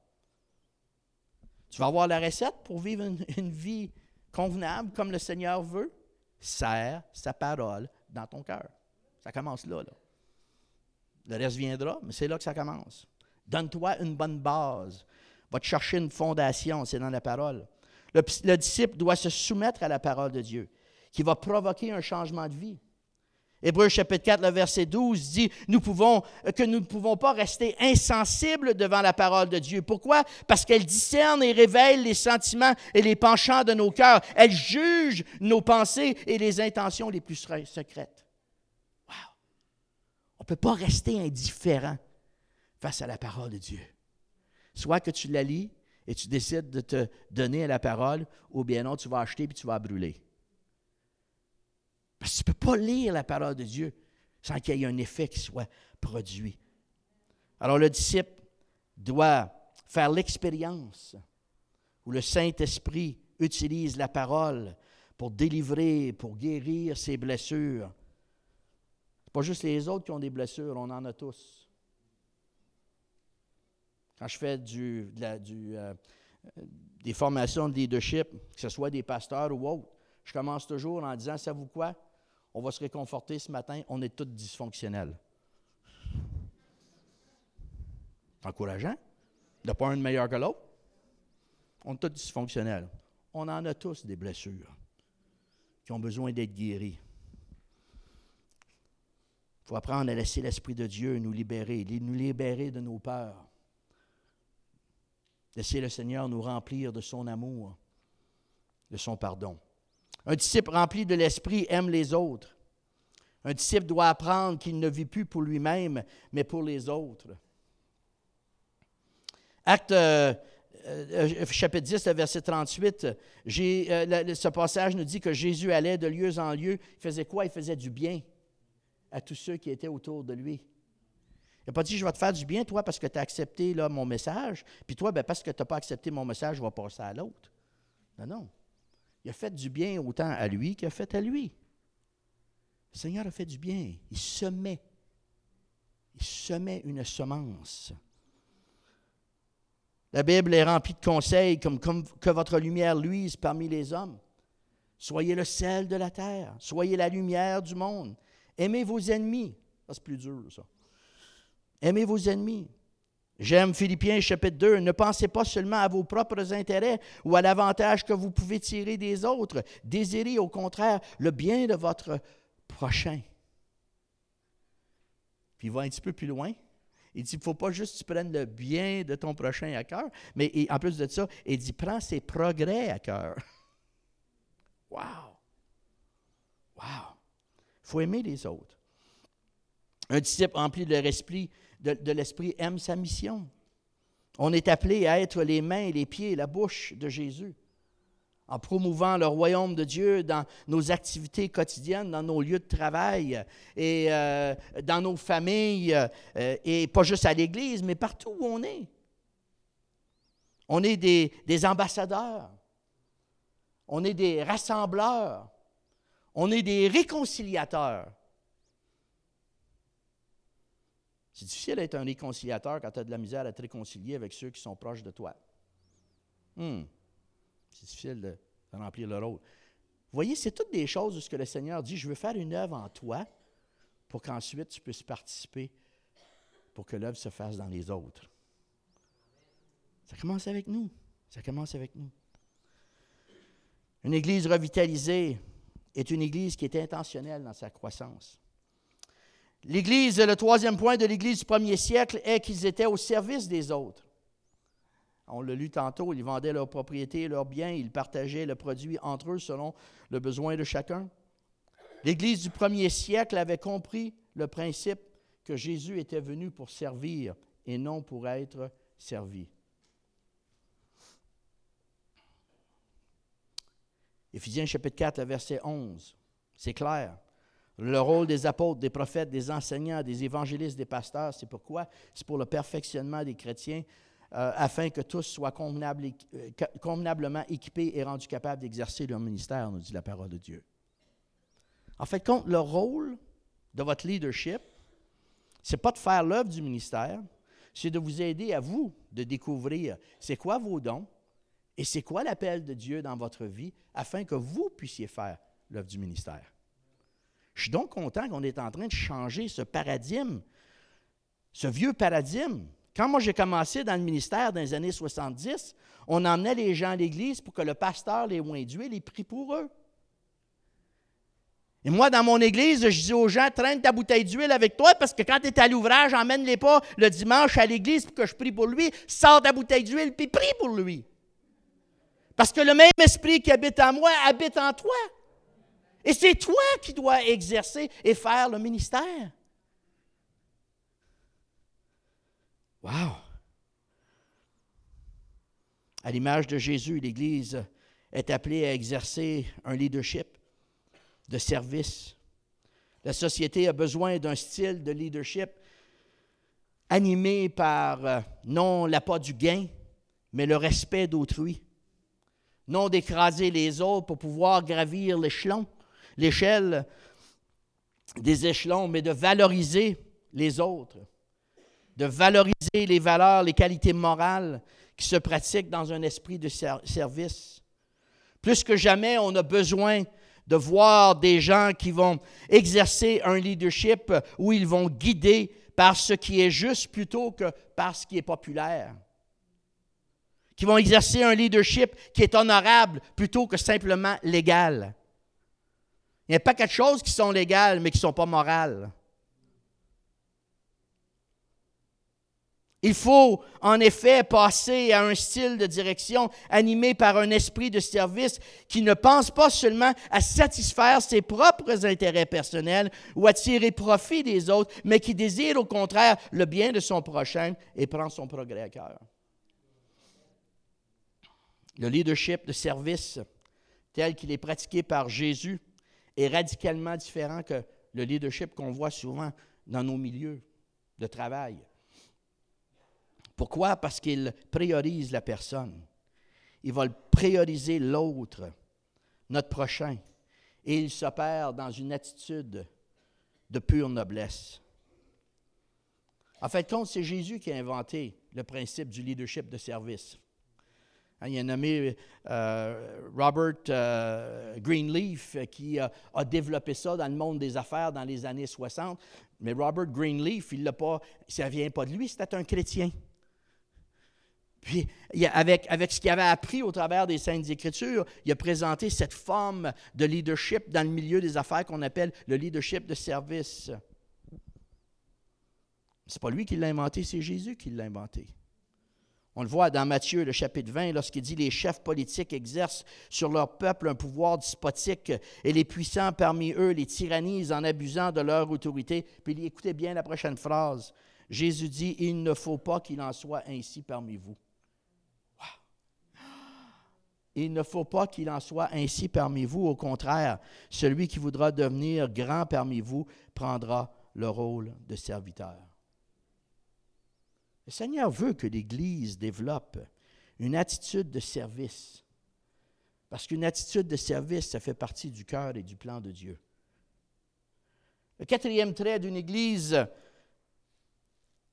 Tu vas avoir la recette pour vivre une, vie convenable comme le Seigneur veut? Serre sa parole dans ton cœur. Ça commence là. Le reste viendra, mais c'est là que ça commence. Donne-toi une bonne base. Va te chercher une fondation, c'est dans la parole. Le, le, disciple doit se soumettre à la parole de Dieu, qui va provoquer un changement de vie. Hébreu chapitre 4, le verset 12 dit pouvons, que nous ne pouvons pas rester insensibles devant la parole de Dieu. Pourquoi? Parce qu'elle discerne et révèle les sentiments et les penchants de nos cœurs. Elle juge nos pensées et les intentions les plus secrètes. Wow! On ne peut pas rester indifférent face à la parole de Dieu. Soit que tu la lis et tu décides de te donner à la parole, ou bien non, tu vas acheter et tu vas brûler. Parce que tu ne peux pas lire la parole de Dieu sans qu'il y ait un effet qui soit produit. Alors le disciple doit faire l'expérience où le Saint-Esprit utilise la parole pour délivrer, pour guérir ses blessures. Ce pas juste les autres qui ont des blessures, on en a tous. Quand je fais du, euh, des formations de leadership, que ce soit des pasteurs ou autres, je commence toujours en disant, savez-vous quoi? on va se réconforter ce matin, on est tous dysfonctionnels. Encourageant. A pas un de meilleur que l'autre. On est tous dysfonctionnels. On en a tous des blessures qui ont besoin d'être guéries. Il faut apprendre à laisser l'Esprit de Dieu nous libérer, nous libérer de nos peurs. Laisser le Seigneur nous remplir de son amour, de son pardon. Un disciple rempli de l'Esprit aime les autres. Un disciple doit apprendre qu'il ne vit plus pour lui-même, mais pour les autres. Acte euh, euh, chapitre 10, verset 38, euh, ce passage nous dit que Jésus allait de lieu en lieu. Il faisait quoi? Il faisait du bien à tous ceux qui étaient autour de lui. Il n'a pas dit, je vais te faire du bien, toi, parce que tu as accepté là, mon message, puis toi, ben, parce que tu n'as pas accepté mon message, je vais passer à l'autre. Non, non. Il a fait du bien autant à lui qu'il a fait à lui. Le Seigneur a fait du bien. Il semait. Il semait une semence. La Bible est remplie de conseils comme, que votre lumière luise parmi les hommes. Soyez le sel de la terre. Soyez la lumière du monde. Aimez vos ennemis. C'est plus dur, ça. Aimez vos ennemis. J'aime Philippiens chapitre 2. Ne pensez pas seulement à vos propres intérêts ou à l'avantage que vous pouvez tirer des autres. Désirez au contraire le bien de votre prochain. Puis il va un petit peu plus loin. Il dit, il ne faut pas juste que tu prennes le bien de ton prochain à cœur, mais en plus de ça, il dit, prends ses progrès à cœur. Wow! Wow! Il faut aimer les autres. Un disciple rempli de l'esprit de, l'Esprit aime sa mission. On est appelé à être les mains, les pieds, la bouche de Jésus, en promouvant le royaume de Dieu dans nos activités quotidiennes, dans nos lieux de travail et euh, dans nos familles, euh, et pas juste à l'Église, mais partout où on est. On est des, des ambassadeurs, on est des rassembleurs, on est des réconciliateurs. C'est difficile d'être un réconciliateur quand tu as de la misère à te réconcilier avec ceux qui sont proches de toi. Hmm. C'est difficile de, remplir le rôle. Vous voyez, c'est toutes des choses où ce que le Seigneur dit, je veux faire une œuvre en toi pour qu'ensuite tu puisses participer pour que l'œuvre se fasse dans les autres. Ça commence avec nous. Ça commence avec nous. Une Église revitalisée est une Église qui est intentionnelle dans sa croissance. L'Église, le troisième point de l'Église du premier siècle est qu'ils étaient au service des autres. On l'a lu tantôt, ils vendaient leurs propriétés, leurs biens, ils partageaient le produit entre eux selon le besoin de chacun. L'Église du premier siècle avait compris le principe que Jésus était venu pour servir et non pour être servi. Éphésiens chapitre 4, verset 11, c'est clair. Le rôle des apôtres, des prophètes, des enseignants, des évangélistes, des pasteurs, c'est pourquoi? C'est pour le perfectionnement des chrétiens, euh, afin que tous soient euh, convenablement équipés et rendus capables d'exercer leur ministère, nous dit la parole de Dieu. En fait, compte, le rôle de votre leadership, c'est pas de faire l'œuvre du ministère, c'est de vous aider à vous de découvrir c'est quoi vos dons et c'est quoi l'appel de Dieu dans votre vie afin que vous puissiez faire l'œuvre du ministère. Je suis donc content qu'on est en train de changer ce paradigme ce vieux paradigme. Quand moi j'ai commencé dans le ministère dans les années 70, on emmenait les gens à l'église pour que le pasteur les oint d'huile et prie pour eux. Et moi, dans mon église, je dis aux gens, traîne ta bouteille d'huile avec toi parce que quand tu es à l'ouvrage, emmène-les pas le dimanche à l'église pour que je prie pour lui. Sors ta bouteille d'huile puis prie pour lui. Parce que le même esprit qui habite en moi habite en toi. Et c'est toi qui dois exercer et faire le ministère. Wow! À l'image de Jésus, l'Église est appelée à exercer un leadership de service. La société a besoin d'un style de leadership animé par euh, non l'appât du gain, mais le respect d'autrui. Non d'écraser les autres pour pouvoir gravir l'échelon, l'échelle des échelons, mais de valoriser les autres, de valoriser les valeurs, les qualités morales qui se pratiquent dans un esprit de service. Plus que jamais, on a besoin de voir des gens qui vont exercer un leadership où ils vont guider par ce qui est juste plutôt que par ce qui est populaire. Qui vont exercer un leadership qui est honorable plutôt que simplement légal. Il n'y a pas quelque chose qui sont légales mais qui ne sont pas morales. Il faut en effet passer à un style de direction animé par un esprit de service qui ne pense pas seulement à satisfaire ses propres intérêts personnels ou à tirer profit des autres, mais qui désire au contraire le bien de son prochain et prend son progrès à cœur. Le leadership de service tel qu'il est pratiqué par Jésus est radicalement différent que le leadership qu'on voit souvent dans nos milieux de travail. Pourquoi? Parce qu'il priorise la personne. Il va prioriser l'autre, notre prochain. Et il s'opère dans une attitude de pure noblesse. En fait, compte, c'est Jésus qui a inventé le principe du leadership de service. Hein, il a nommé euh, Robert euh, Greenleaf qui a, développé ça dans le monde des affaires dans les années 60. Mais Robert Greenleaf, il l'a pas, ça ne vient pas de lui, c'était un chrétien. Puis, avec, avec ce qu'il avait appris au travers des Saintes Écritures, il a présenté cette forme de leadership dans le milieu des affaires qu'on appelle le leadership de service. Ce n'est pas lui qui l'a inventé, c'est Jésus qui l'a inventé. On le voit dans Matthieu, le chapitre 20, lorsqu'il dit Les chefs politiques exercent sur leur peuple un pouvoir despotique et les puissants parmi eux les tyrannisent en abusant de leur autorité. Puis écoutez bien la prochaine phrase. Jésus dit Il ne faut pas qu'il en soit ainsi parmi vous. Il ne faut pas qu'il en soit ainsi parmi vous. Au contraire, celui qui voudra devenir grand parmi vous prendra le rôle de serviteur. Le Seigneur veut que l'Église développe une attitude de service. Parce qu'une attitude de service, ça fait partie du cœur et du plan de Dieu. Le quatrième trait d'une Église,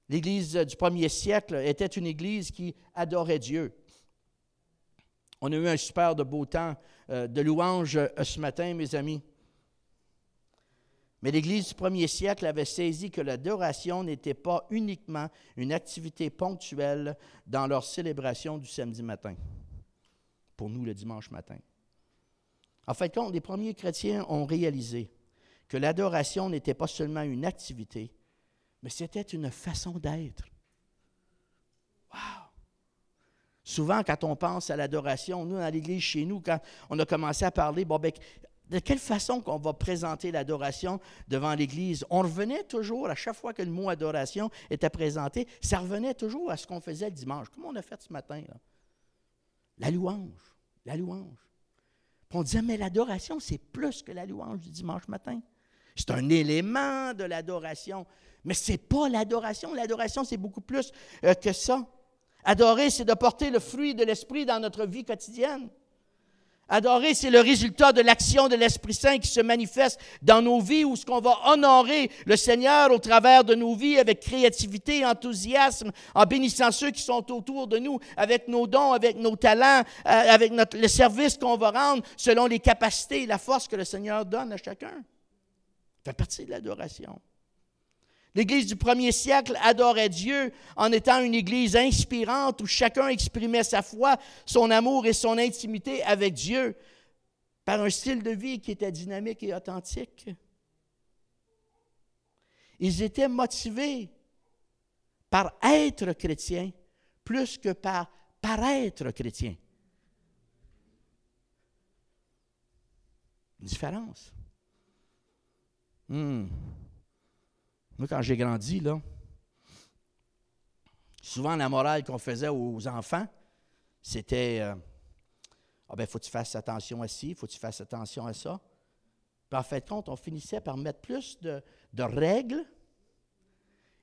l'Église du premier siècle, était une Église qui adorait Dieu. On a eu un super de beau temps euh, de louange euh, ce matin, mes amis. Mais l'Église du premier siècle avait saisi que l'adoration n'était pas uniquement une activité ponctuelle dans leur célébration du samedi matin, pour nous le dimanche matin. En fait, quand les premiers chrétiens ont réalisé que l'adoration n'était pas seulement une activité, mais c'était une façon d'être. Wow! Souvent, quand on pense à l'adoration, nous, dans l'Église, chez nous, quand on a commencé à parler, bon, ben, de quelle façon qu'on va présenter l'adoration devant l'Église? On revenait toujours, à chaque fois que le mot adoration était présenté, ça revenait toujours à ce qu'on faisait le dimanche, comme on a fait ce matin. La louange, la louange. On disait, mais l'adoration, c'est plus que la louange du dimanche matin. C'est un élément de l'adoration, mais ce n'est pas l'adoration. L'adoration, c'est beaucoup plus euh, que ça. Adorer, c'est de porter le fruit de l'Esprit dans notre vie quotidienne. Adorer, c'est le résultat de l'action de l'Esprit Saint qui se manifeste dans nos vies, où ce qu'on va honorer le Seigneur au travers de nos vies avec créativité, enthousiasme, en bénissant ceux qui sont autour de nous, avec nos dons, avec nos talents, euh, avec notre, le service qu'on va rendre selon les capacités et la force que le Seigneur donne à chacun. Ça fait partie de l'adoration. L'Église du premier siècle adorait Dieu en étant une Église inspirante où chacun exprimait sa foi, son amour et son intimité avec Dieu par un style de vie qui était dynamique et authentique. Ils étaient motivés par être chrétiens plus que par paraître chrétiens. Une différence. Hmm. Moi, quand j'ai grandi, là, souvent la morale qu'on faisait aux enfants, c'était euh, Ah ben, faut que tu fasses attention à ci, faut que tu fasses attention à ça. Puis en fait de compte, on finissait par mettre plus de, de règles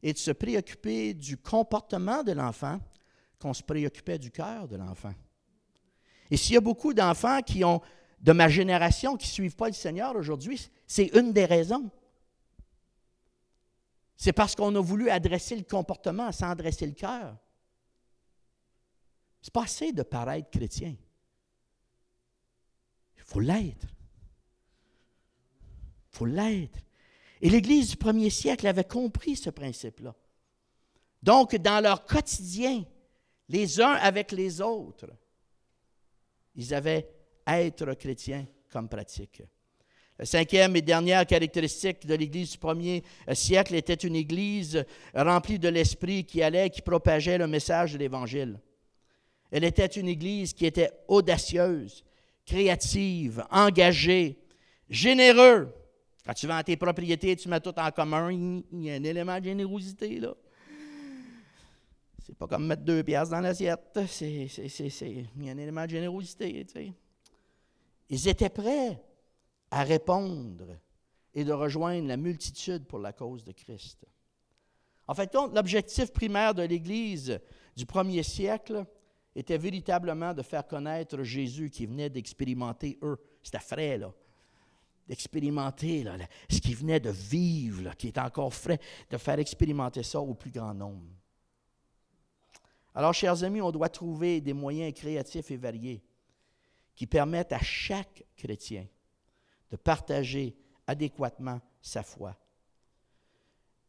et de se préoccuper du comportement de l'enfant qu'on se préoccupait du cœur de l'enfant. Et s'il y a beaucoup d'enfants qui ont, de ma génération, qui ne suivent pas le Seigneur aujourd'hui, c'est une des raisons. C'est parce qu'on a voulu adresser le comportement sans adresser le cœur. C'est pas assez de paraître chrétien. Il faut l'être. Il faut l'être. Et l'Église du premier siècle avait compris ce principe-là. Donc, dans leur quotidien, les uns avec les autres, ils avaient être chrétien comme pratique. La cinquième et dernière caractéristique de l'Église du premier siècle était une Église remplie de l'Esprit qui allait, qui propageait le message de l'Évangile. Elle était une Église qui était audacieuse, créative, engagée, généreuse. Quand tu vends tes propriétés, tu mets tout en commun, il y a un élément de générosité, là. C'est pas comme mettre deux pièces dans l'assiette. Il y a un élément de générosité, tu sais. Ils étaient prêts à répondre et de rejoindre la multitude pour la cause de Christ. En fait, l'objectif primaire de l'Église du premier siècle était véritablement de faire connaître Jésus qui venait d'expérimenter eux. C'était frais, là. D'expérimenter ce qui venait de vivre, qui est encore frais, de faire expérimenter ça au plus grand nombre. Alors, chers amis, on doit trouver des moyens créatifs et variés qui permettent à chaque chrétien de partager adéquatement sa foi.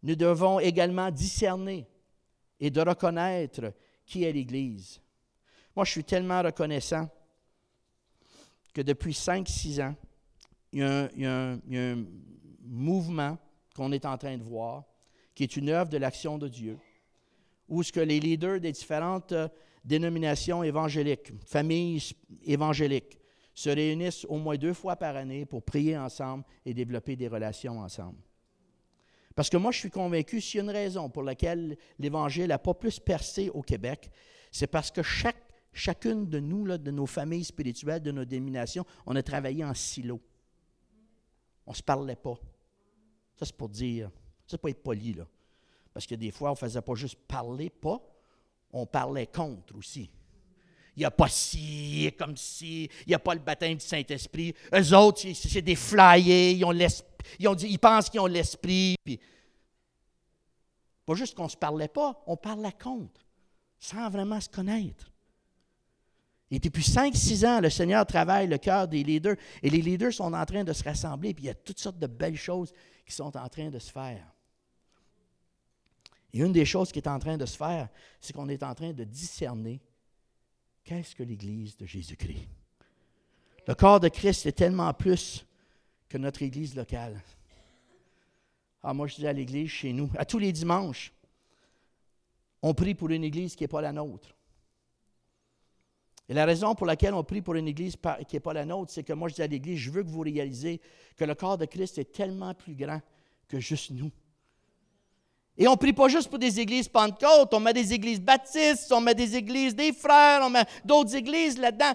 Nous devons également discerner et de reconnaître qui est l'Église. Moi, je suis tellement reconnaissant que depuis 5-6 ans, il y, a un, mouvement qu'on est en train de voir, qui est une œuvre de l'action de Dieu, où ce que les leaders des différentes euh, dénominations évangéliques, familles évangéliques, se réunissent au moins deux fois par année pour prier ensemble et développer des relations ensemble. Parce que moi, je suis convaincu, s'il y a une raison pour laquelle l'Évangile n'a pas plus percé au Québec, c'est parce que chaque, chacune de nous, de nos familles spirituelles, de nos dénominations, on a travaillé en silo. On ne se parlait pas. Ça, c'est pour dire, ça, c'est pas être poli. Parce que des fois, on ne faisait pas juste parler, pas, on parlait contre aussi. Il n'y a pas ci, comme si, il n'y a pas le baptême du Saint-Esprit. Eux autres, c'est des flyers, ils, ont ils, ont dit, ils pensent qu'ils ont l'Esprit. pas juste qu'on ne se parlait pas, on parlait contre, sans vraiment se connaître. Et depuis 5-6 ans, le Seigneur travaille le cœur des leaders et les leaders sont en train de se rassembler, puis il y a toutes sortes de belles choses qui sont en train de se faire. Et une des choses qui est en train de se faire, c'est qu'on est en train de discerner Qu'est-ce que l'Église de Jésus-Christ? Le corps de Christ est tellement plus que notre Église locale. Ah, moi, je dis à l'Église chez nous, à tous les dimanches, on prie pour une Église qui n'est pas la nôtre. Et la raison pour laquelle on prie pour une Église qui n'est pas la nôtre, c'est que moi, je dis à l'Église, je veux que vous réalisez que le corps de Christ est tellement plus grand que juste nous. Et on ne prie pas juste pour des églises Pentecôte, on met des églises baptistes, on met des églises des frères, on met d'autres églises là-dedans.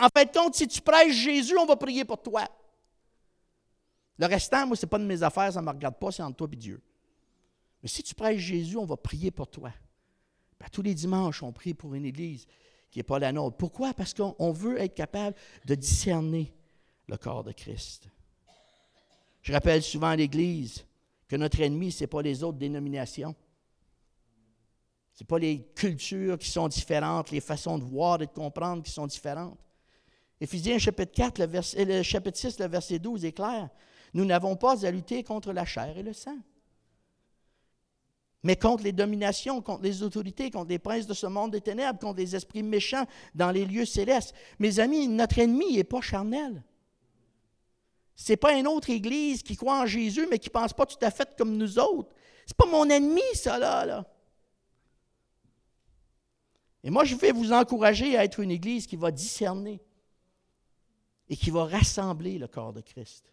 En fait, compte, si tu prêches Jésus, on va prier pour toi. Le restant, moi, ce n'est pas de mes affaires, ça ne me regarde pas, c'est entre toi et Dieu. Mais si tu prêches Jésus, on va prier pour toi. Ben, tous les dimanches, on prie pour une église qui n'est pas la nôtre. Pourquoi? Parce qu'on veut être capable de discerner le corps de Christ. Je rappelle souvent à l'Église, que notre ennemi, ce n'est pas les autres dénominations. Ce n'est pas les cultures qui sont différentes, les façons de voir et de comprendre qui sont différentes. Éphésiens chapitre 4, le, verset, le chapitre 6, le verset 12 est clair. Nous n'avons pas à lutter contre la chair et le sang. mais contre les dominations, contre les autorités, contre les princes de ce monde des ténèbres, contre les esprits méchants dans les lieux célestes. Mes amis, notre ennemi n'est pas charnel. Ce n'est pas une autre Église qui croit en Jésus, mais qui ne pense pas tout à fait comme nous autres. Ce n'est pas mon ennemi, ça, là, là. Et moi, je vais vous encourager à être une Église qui va discerner et qui va rassembler le corps de Christ.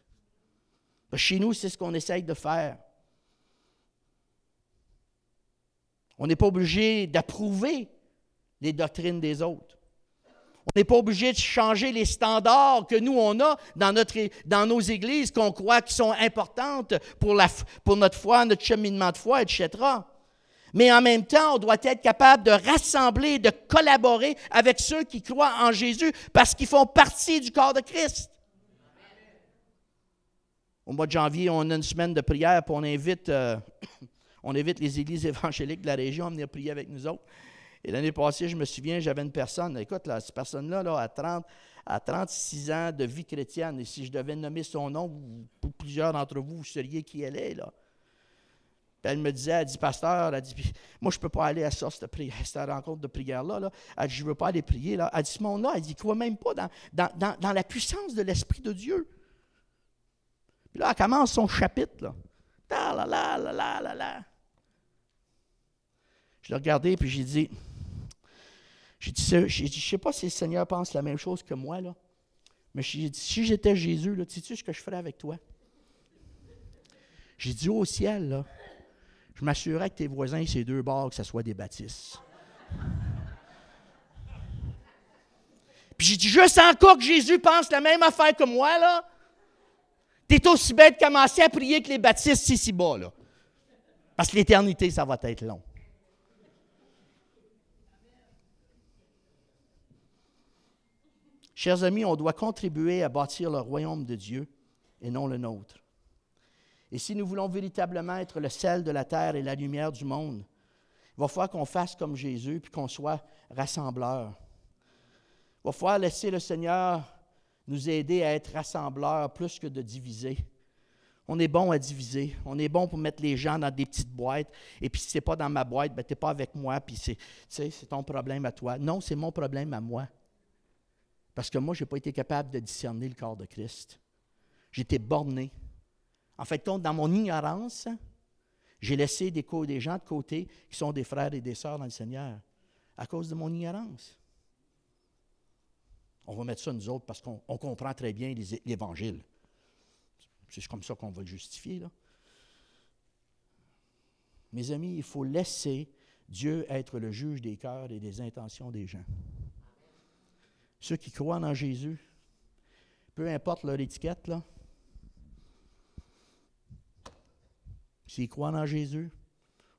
chez nous, c'est ce qu'on essaye de faire. On n'est pas obligé d'approuver les doctrines des autres. On n'est pas obligé de changer les standards que nous, on a dans, notre, dans nos églises qu'on croit qui sont importantes pour, la, pour notre foi, notre cheminement de foi, etc. Mais en même temps, on doit être capable de rassembler, de collaborer avec ceux qui croient en Jésus parce qu'ils font partie du corps de Christ. Au mois de janvier, on a une semaine de prière, puis on invite euh, on évite les églises évangéliques de la région à venir prier avec nous autres. Et l'année passée, je me souviens, j'avais une personne, écoute, là, cette personne-là là, a 30, à 36 ans de vie chrétienne. Et si je devais nommer son nom, pour plusieurs d'entre vous, vous seriez qui elle est. Là. elle me disait, elle dit, pasteur, elle dit, moi, je ne peux pas aller à cette, rencontre de prière-là. Là. Elle dit, je ne veux pas aller prier. Là. Elle dit, ce monde-là, elle dit, croit même pas dans, la puissance de l'Esprit de Dieu. Puis là, elle commence son chapitre. Là. La, la, la, la, la, la. Je l'ai regardé, puis j'ai dit, j'ai dit, je ne sais pas si le Seigneur pense la même chose que moi, là. Mais j'ai dit, si j'étais Jésus, là, sais-tu ce que je ferais avec toi? J'ai dit au ciel, là, je m'assurerais que tes voisins, ces deux bords, que ce soit des baptistes. Puis j'ai dit, juste encore que Jésus pense la même affaire que moi, là. T'es aussi bête de commencer à prier que les baptistes ici bas, là. Parce que l'éternité, ça va être long. Chers amis, on doit contribuer à bâtir le royaume de Dieu et non le nôtre. Et si nous voulons véritablement être le sel de la terre et la lumière du monde, il va falloir qu'on fasse comme Jésus puis qu'on soit rassembleur. Il va falloir laisser le Seigneur nous aider à être rassembleurs plus que de diviser. On est bon à diviser. On est bon pour mettre les gens dans des petites boîtes. Et puis, si ce n'est pas dans ma boîte, ben, tu n'es pas avec moi, puis c'est ton problème à toi. Non, c'est mon problème à moi. Parce que moi, je n'ai pas été capable de discerner le corps de Christ. J'étais borné. En fait, dans mon ignorance, j'ai laissé des, gens de côté qui sont des frères et des sœurs dans le Seigneur à cause de mon ignorance. On va mettre ça nous autres parce qu'on comprend très bien l'Évangile. C'est comme ça qu'on va le justifier. Là. Mes amis, il faut laisser Dieu être le juge des cœurs et des intentions des gens. Ceux qui croient en Jésus, peu importe leur étiquette, là, s'ils croient en Jésus,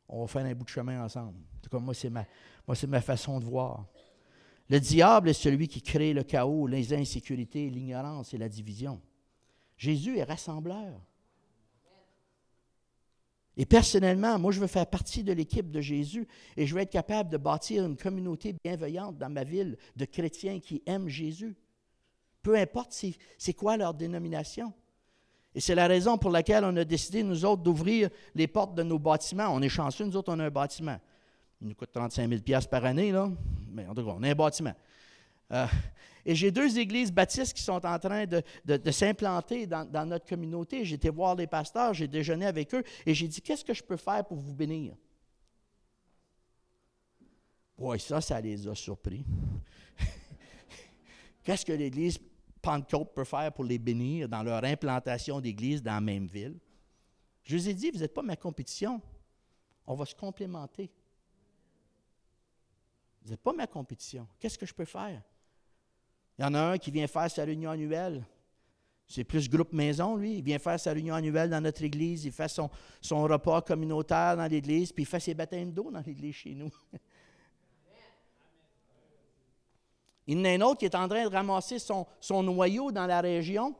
on va faire un bout de chemin ensemble. En tout cas, moi, c'est ma, moi, c'est ma façon de voir. Le diable est celui qui crée le chaos, les insécurités, l'ignorance et la division. Jésus est rassembleur. Et personnellement, moi, je veux faire partie de l'équipe de Jésus et je veux être capable de bâtir une communauté bienveillante dans ma ville de chrétiens qui aiment Jésus. Peu importe c'est quoi leur dénomination. Et c'est la raison pour laquelle on a décidé, nous autres, d'ouvrir les portes de nos bâtiments. On est chanceux, nous autres, on a un bâtiment. Il nous coûte 35 000 par année, là. Mais en tout cas, on a un bâtiment. Euh, et j'ai deux églises baptistes qui sont en train de, s'implanter dans, notre communauté. J'ai été voir les pasteurs, j'ai déjeuné avec eux et j'ai dit Qu'est-ce que je peux faire pour vous bénir? Oui, ça, ça les a surpris. Qu'est-ce que l'Église Pentecôte peut faire pour les bénir dans leur implantation d'église dans la même ville? Je vous ai dit Vous n'êtes pas ma compétition. On va se complémenter. Vous n'êtes pas ma compétition. Qu'est-ce que je peux faire? Il y en a un qui vient faire sa réunion annuelle. C'est plus groupe maison, lui. Il vient faire sa réunion annuelle dans notre église. Il fait son, son repas communautaire dans l'église, puis il fait ses baptêmes d'eau dans l'église chez nous. il y en a un autre qui est en train de ramasser son, son noyau dans la région.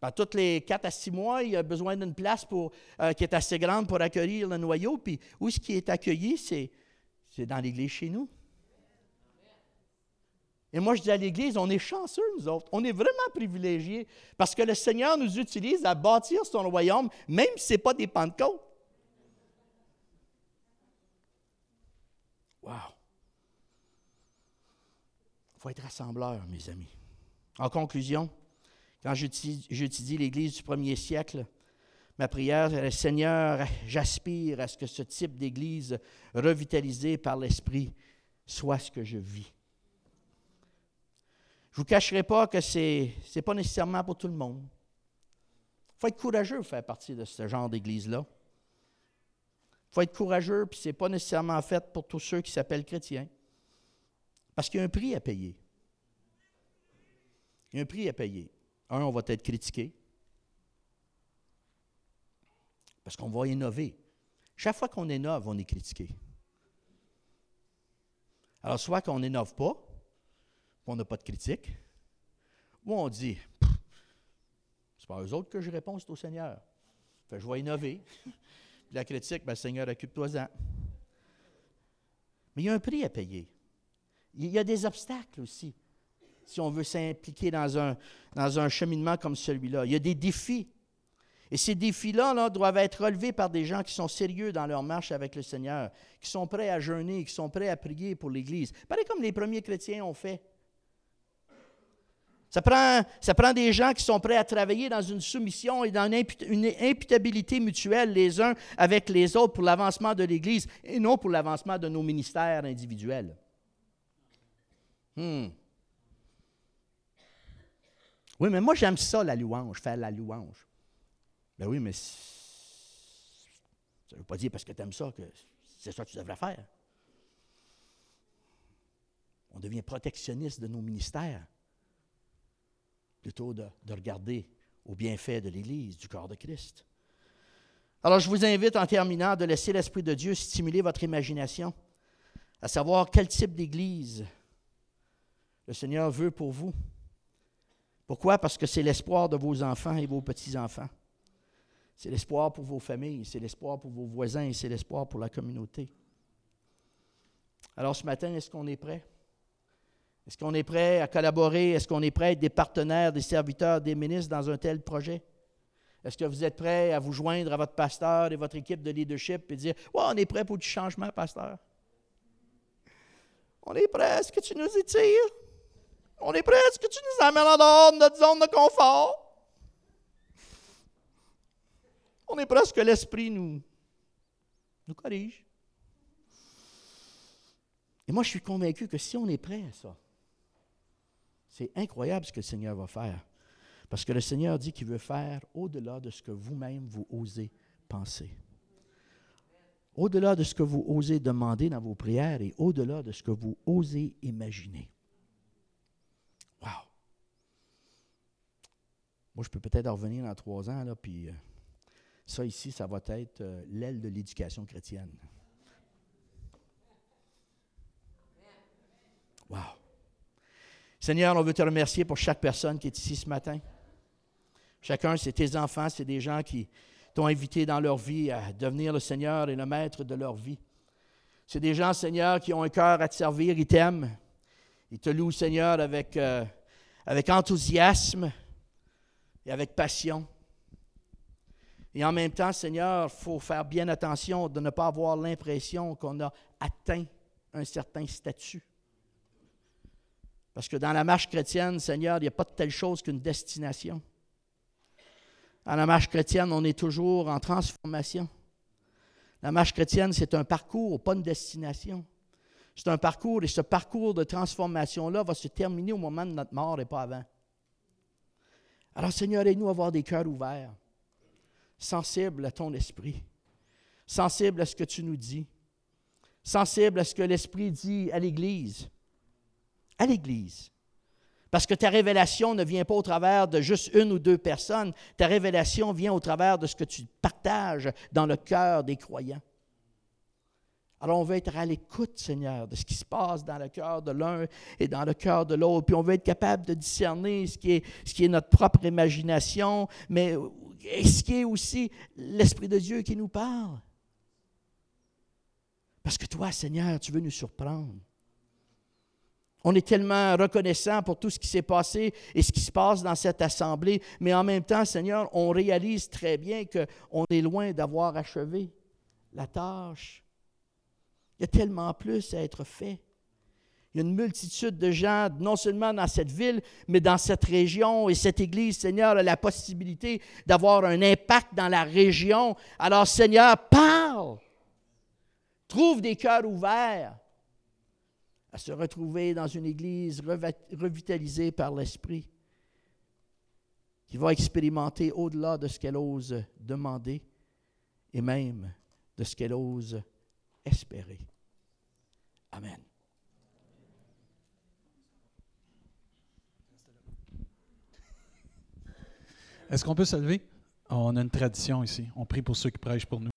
Ben, tous les quatre à six mois, il a besoin d'une place pour, euh, qui est assez grande pour accueillir le noyau. Puis où est-ce qui est accueilli? C'est dans l'église chez nous. Et moi, je dis à l'Église, on est chanceux, nous autres. On est vraiment privilégiés parce que le Seigneur nous utilise à bâtir son royaume, même si ce n'est pas des Pentecôtes. Wow! Il faut être rassembleur, mes amis. En conclusion, quand j'étudie l'Église du premier siècle, ma prière est Seigneur, j'aspire à ce que ce type d'Église revitalisée par l'Esprit soit ce que je vis. Je ne vous cacherai pas que ce n'est pas nécessairement pour tout le monde. Il faut être courageux pour faire partie de ce genre d'église-là. Il faut être courageux, puis ce n'est pas nécessairement fait pour tous ceux qui s'appellent chrétiens. Parce qu'il y a un prix à payer. Il y a un prix à payer. Un, on va être critiqué. Parce qu'on va innover. Chaque fois qu'on innove, on est critiqué. Alors, soit qu'on n'innove pas, on n'a pas de critique, ou on dit c'est pas eux autres que je réponds, c'est au Seigneur. Fait, je vais innover. Puis la critique, ben, Seigneur, occupe-toi-en. Mais il y a un prix à payer. Il y a des obstacles aussi, si on veut s'impliquer dans un, dans un cheminement comme celui-là. Il y a des défis. Et ces défis-là là, doivent être relevés par des gens qui sont sérieux dans leur marche avec le Seigneur, qui sont prêts à jeûner, qui sont prêts à prier pour l'Église. Pareil comme les premiers chrétiens ont fait. Ça prend, ça prend des gens qui sont prêts à travailler dans une soumission et dans une, imputabilité mutuelle les uns avec les autres pour l'avancement de l'Église et non pour l'avancement de nos ministères individuels. Hmm. Oui, mais moi j'aime ça, la louange, faire la louange. Ben oui, mais ça ne veut pas dire parce que tu aimes ça que c'est ça que tu devrais faire. On devient protectionniste de nos ministères plutôt de, regarder au bienfait de l'Église, du corps de Christ. Alors, je vous invite en terminant de laisser l'Esprit de Dieu stimuler votre imagination, à savoir quel type d'Église le Seigneur veut pour vous. Pourquoi? Parce que c'est l'espoir de vos enfants et vos petits-enfants. C'est l'espoir pour vos familles, c'est l'espoir pour vos voisins et c'est l'espoir pour la communauté. Alors ce matin, est-ce qu'on est prêt? Est-ce qu'on est prêt à collaborer? Est-ce qu'on est prêt à être des partenaires, des serviteurs, des ministres dans un tel projet? Est-ce que vous êtes prêt à vous joindre à votre pasteur et votre équipe de leadership et dire ouais, on est prêt pour du changement, pasteur? On est prêt à ce que tu nous étires? On est prêt à ce que tu nous amènes en dehors de notre zone de confort? On est prêt à ce que l'Esprit nous, nous corrige? Et moi, je suis convaincu que si on est prêt à ça, c'est incroyable ce que le Seigneur va faire. Parce que le Seigneur dit qu'il veut faire au-delà de ce que vous-même vous osez penser. Au-delà de ce que vous osez demander dans vos prières et au-delà de ce que vous osez imaginer. Wow! Moi, je peux peut-être revenir dans trois ans, là, puis euh, ça ici, ça va être euh, l'aile de l'éducation chrétienne. Wow! Seigneur, on veut te remercier pour chaque personne qui est ici ce matin. Chacun, c'est tes enfants, c'est des gens qui t'ont invité dans leur vie à devenir le Seigneur et le maître de leur vie. C'est des gens, Seigneur, qui ont un cœur à te servir, ils t'aiment. Ils te louent, Seigneur, avec, euh, avec enthousiasme et avec passion. Et en même temps, Seigneur, il faut faire bien attention de ne pas avoir l'impression qu'on a atteint un certain statut. Parce que dans la marche chrétienne, Seigneur, il n'y a pas de telle chose qu'une destination. Dans la marche chrétienne, on est toujours en transformation. La marche chrétienne, c'est un parcours, pas une destination. C'est un parcours et ce parcours de transformation-là va se terminer au moment de notre mort et pas avant. Alors Seigneur, aide-nous à avoir des cœurs ouverts, sensibles à ton esprit, sensibles à ce que tu nous dis, sensibles à ce que l'Esprit dit à l'Église à l'Église. Parce que ta révélation ne vient pas au travers de juste une ou deux personnes, ta révélation vient au travers de ce que tu partages dans le cœur des croyants. Alors on veut être à l'écoute, Seigneur, de ce qui se passe dans le cœur de l'un et dans le cœur de l'autre. Puis on veut être capable de discerner ce qui est, ce qui est notre propre imagination, mais ce qui est aussi l'Esprit de Dieu qui nous parle. Parce que toi, Seigneur, tu veux nous surprendre. On est tellement reconnaissant pour tout ce qui s'est passé et ce qui se passe dans cette assemblée, mais en même temps, Seigneur, on réalise très bien qu'on est loin d'avoir achevé la tâche. Il y a tellement plus à être fait. Il y a une multitude de gens, non seulement dans cette ville, mais dans cette région. Et cette Église, Seigneur, a la possibilité d'avoir un impact dans la région. Alors, Seigneur, parle. Trouve des cœurs ouverts à se retrouver dans une Église revitalisée par l'Esprit, qui va expérimenter au-delà de ce qu'elle ose demander et même de ce qu'elle ose espérer. Amen. Est-ce qu'on peut se lever? On a une tradition ici. On prie pour ceux qui prêchent pour nous.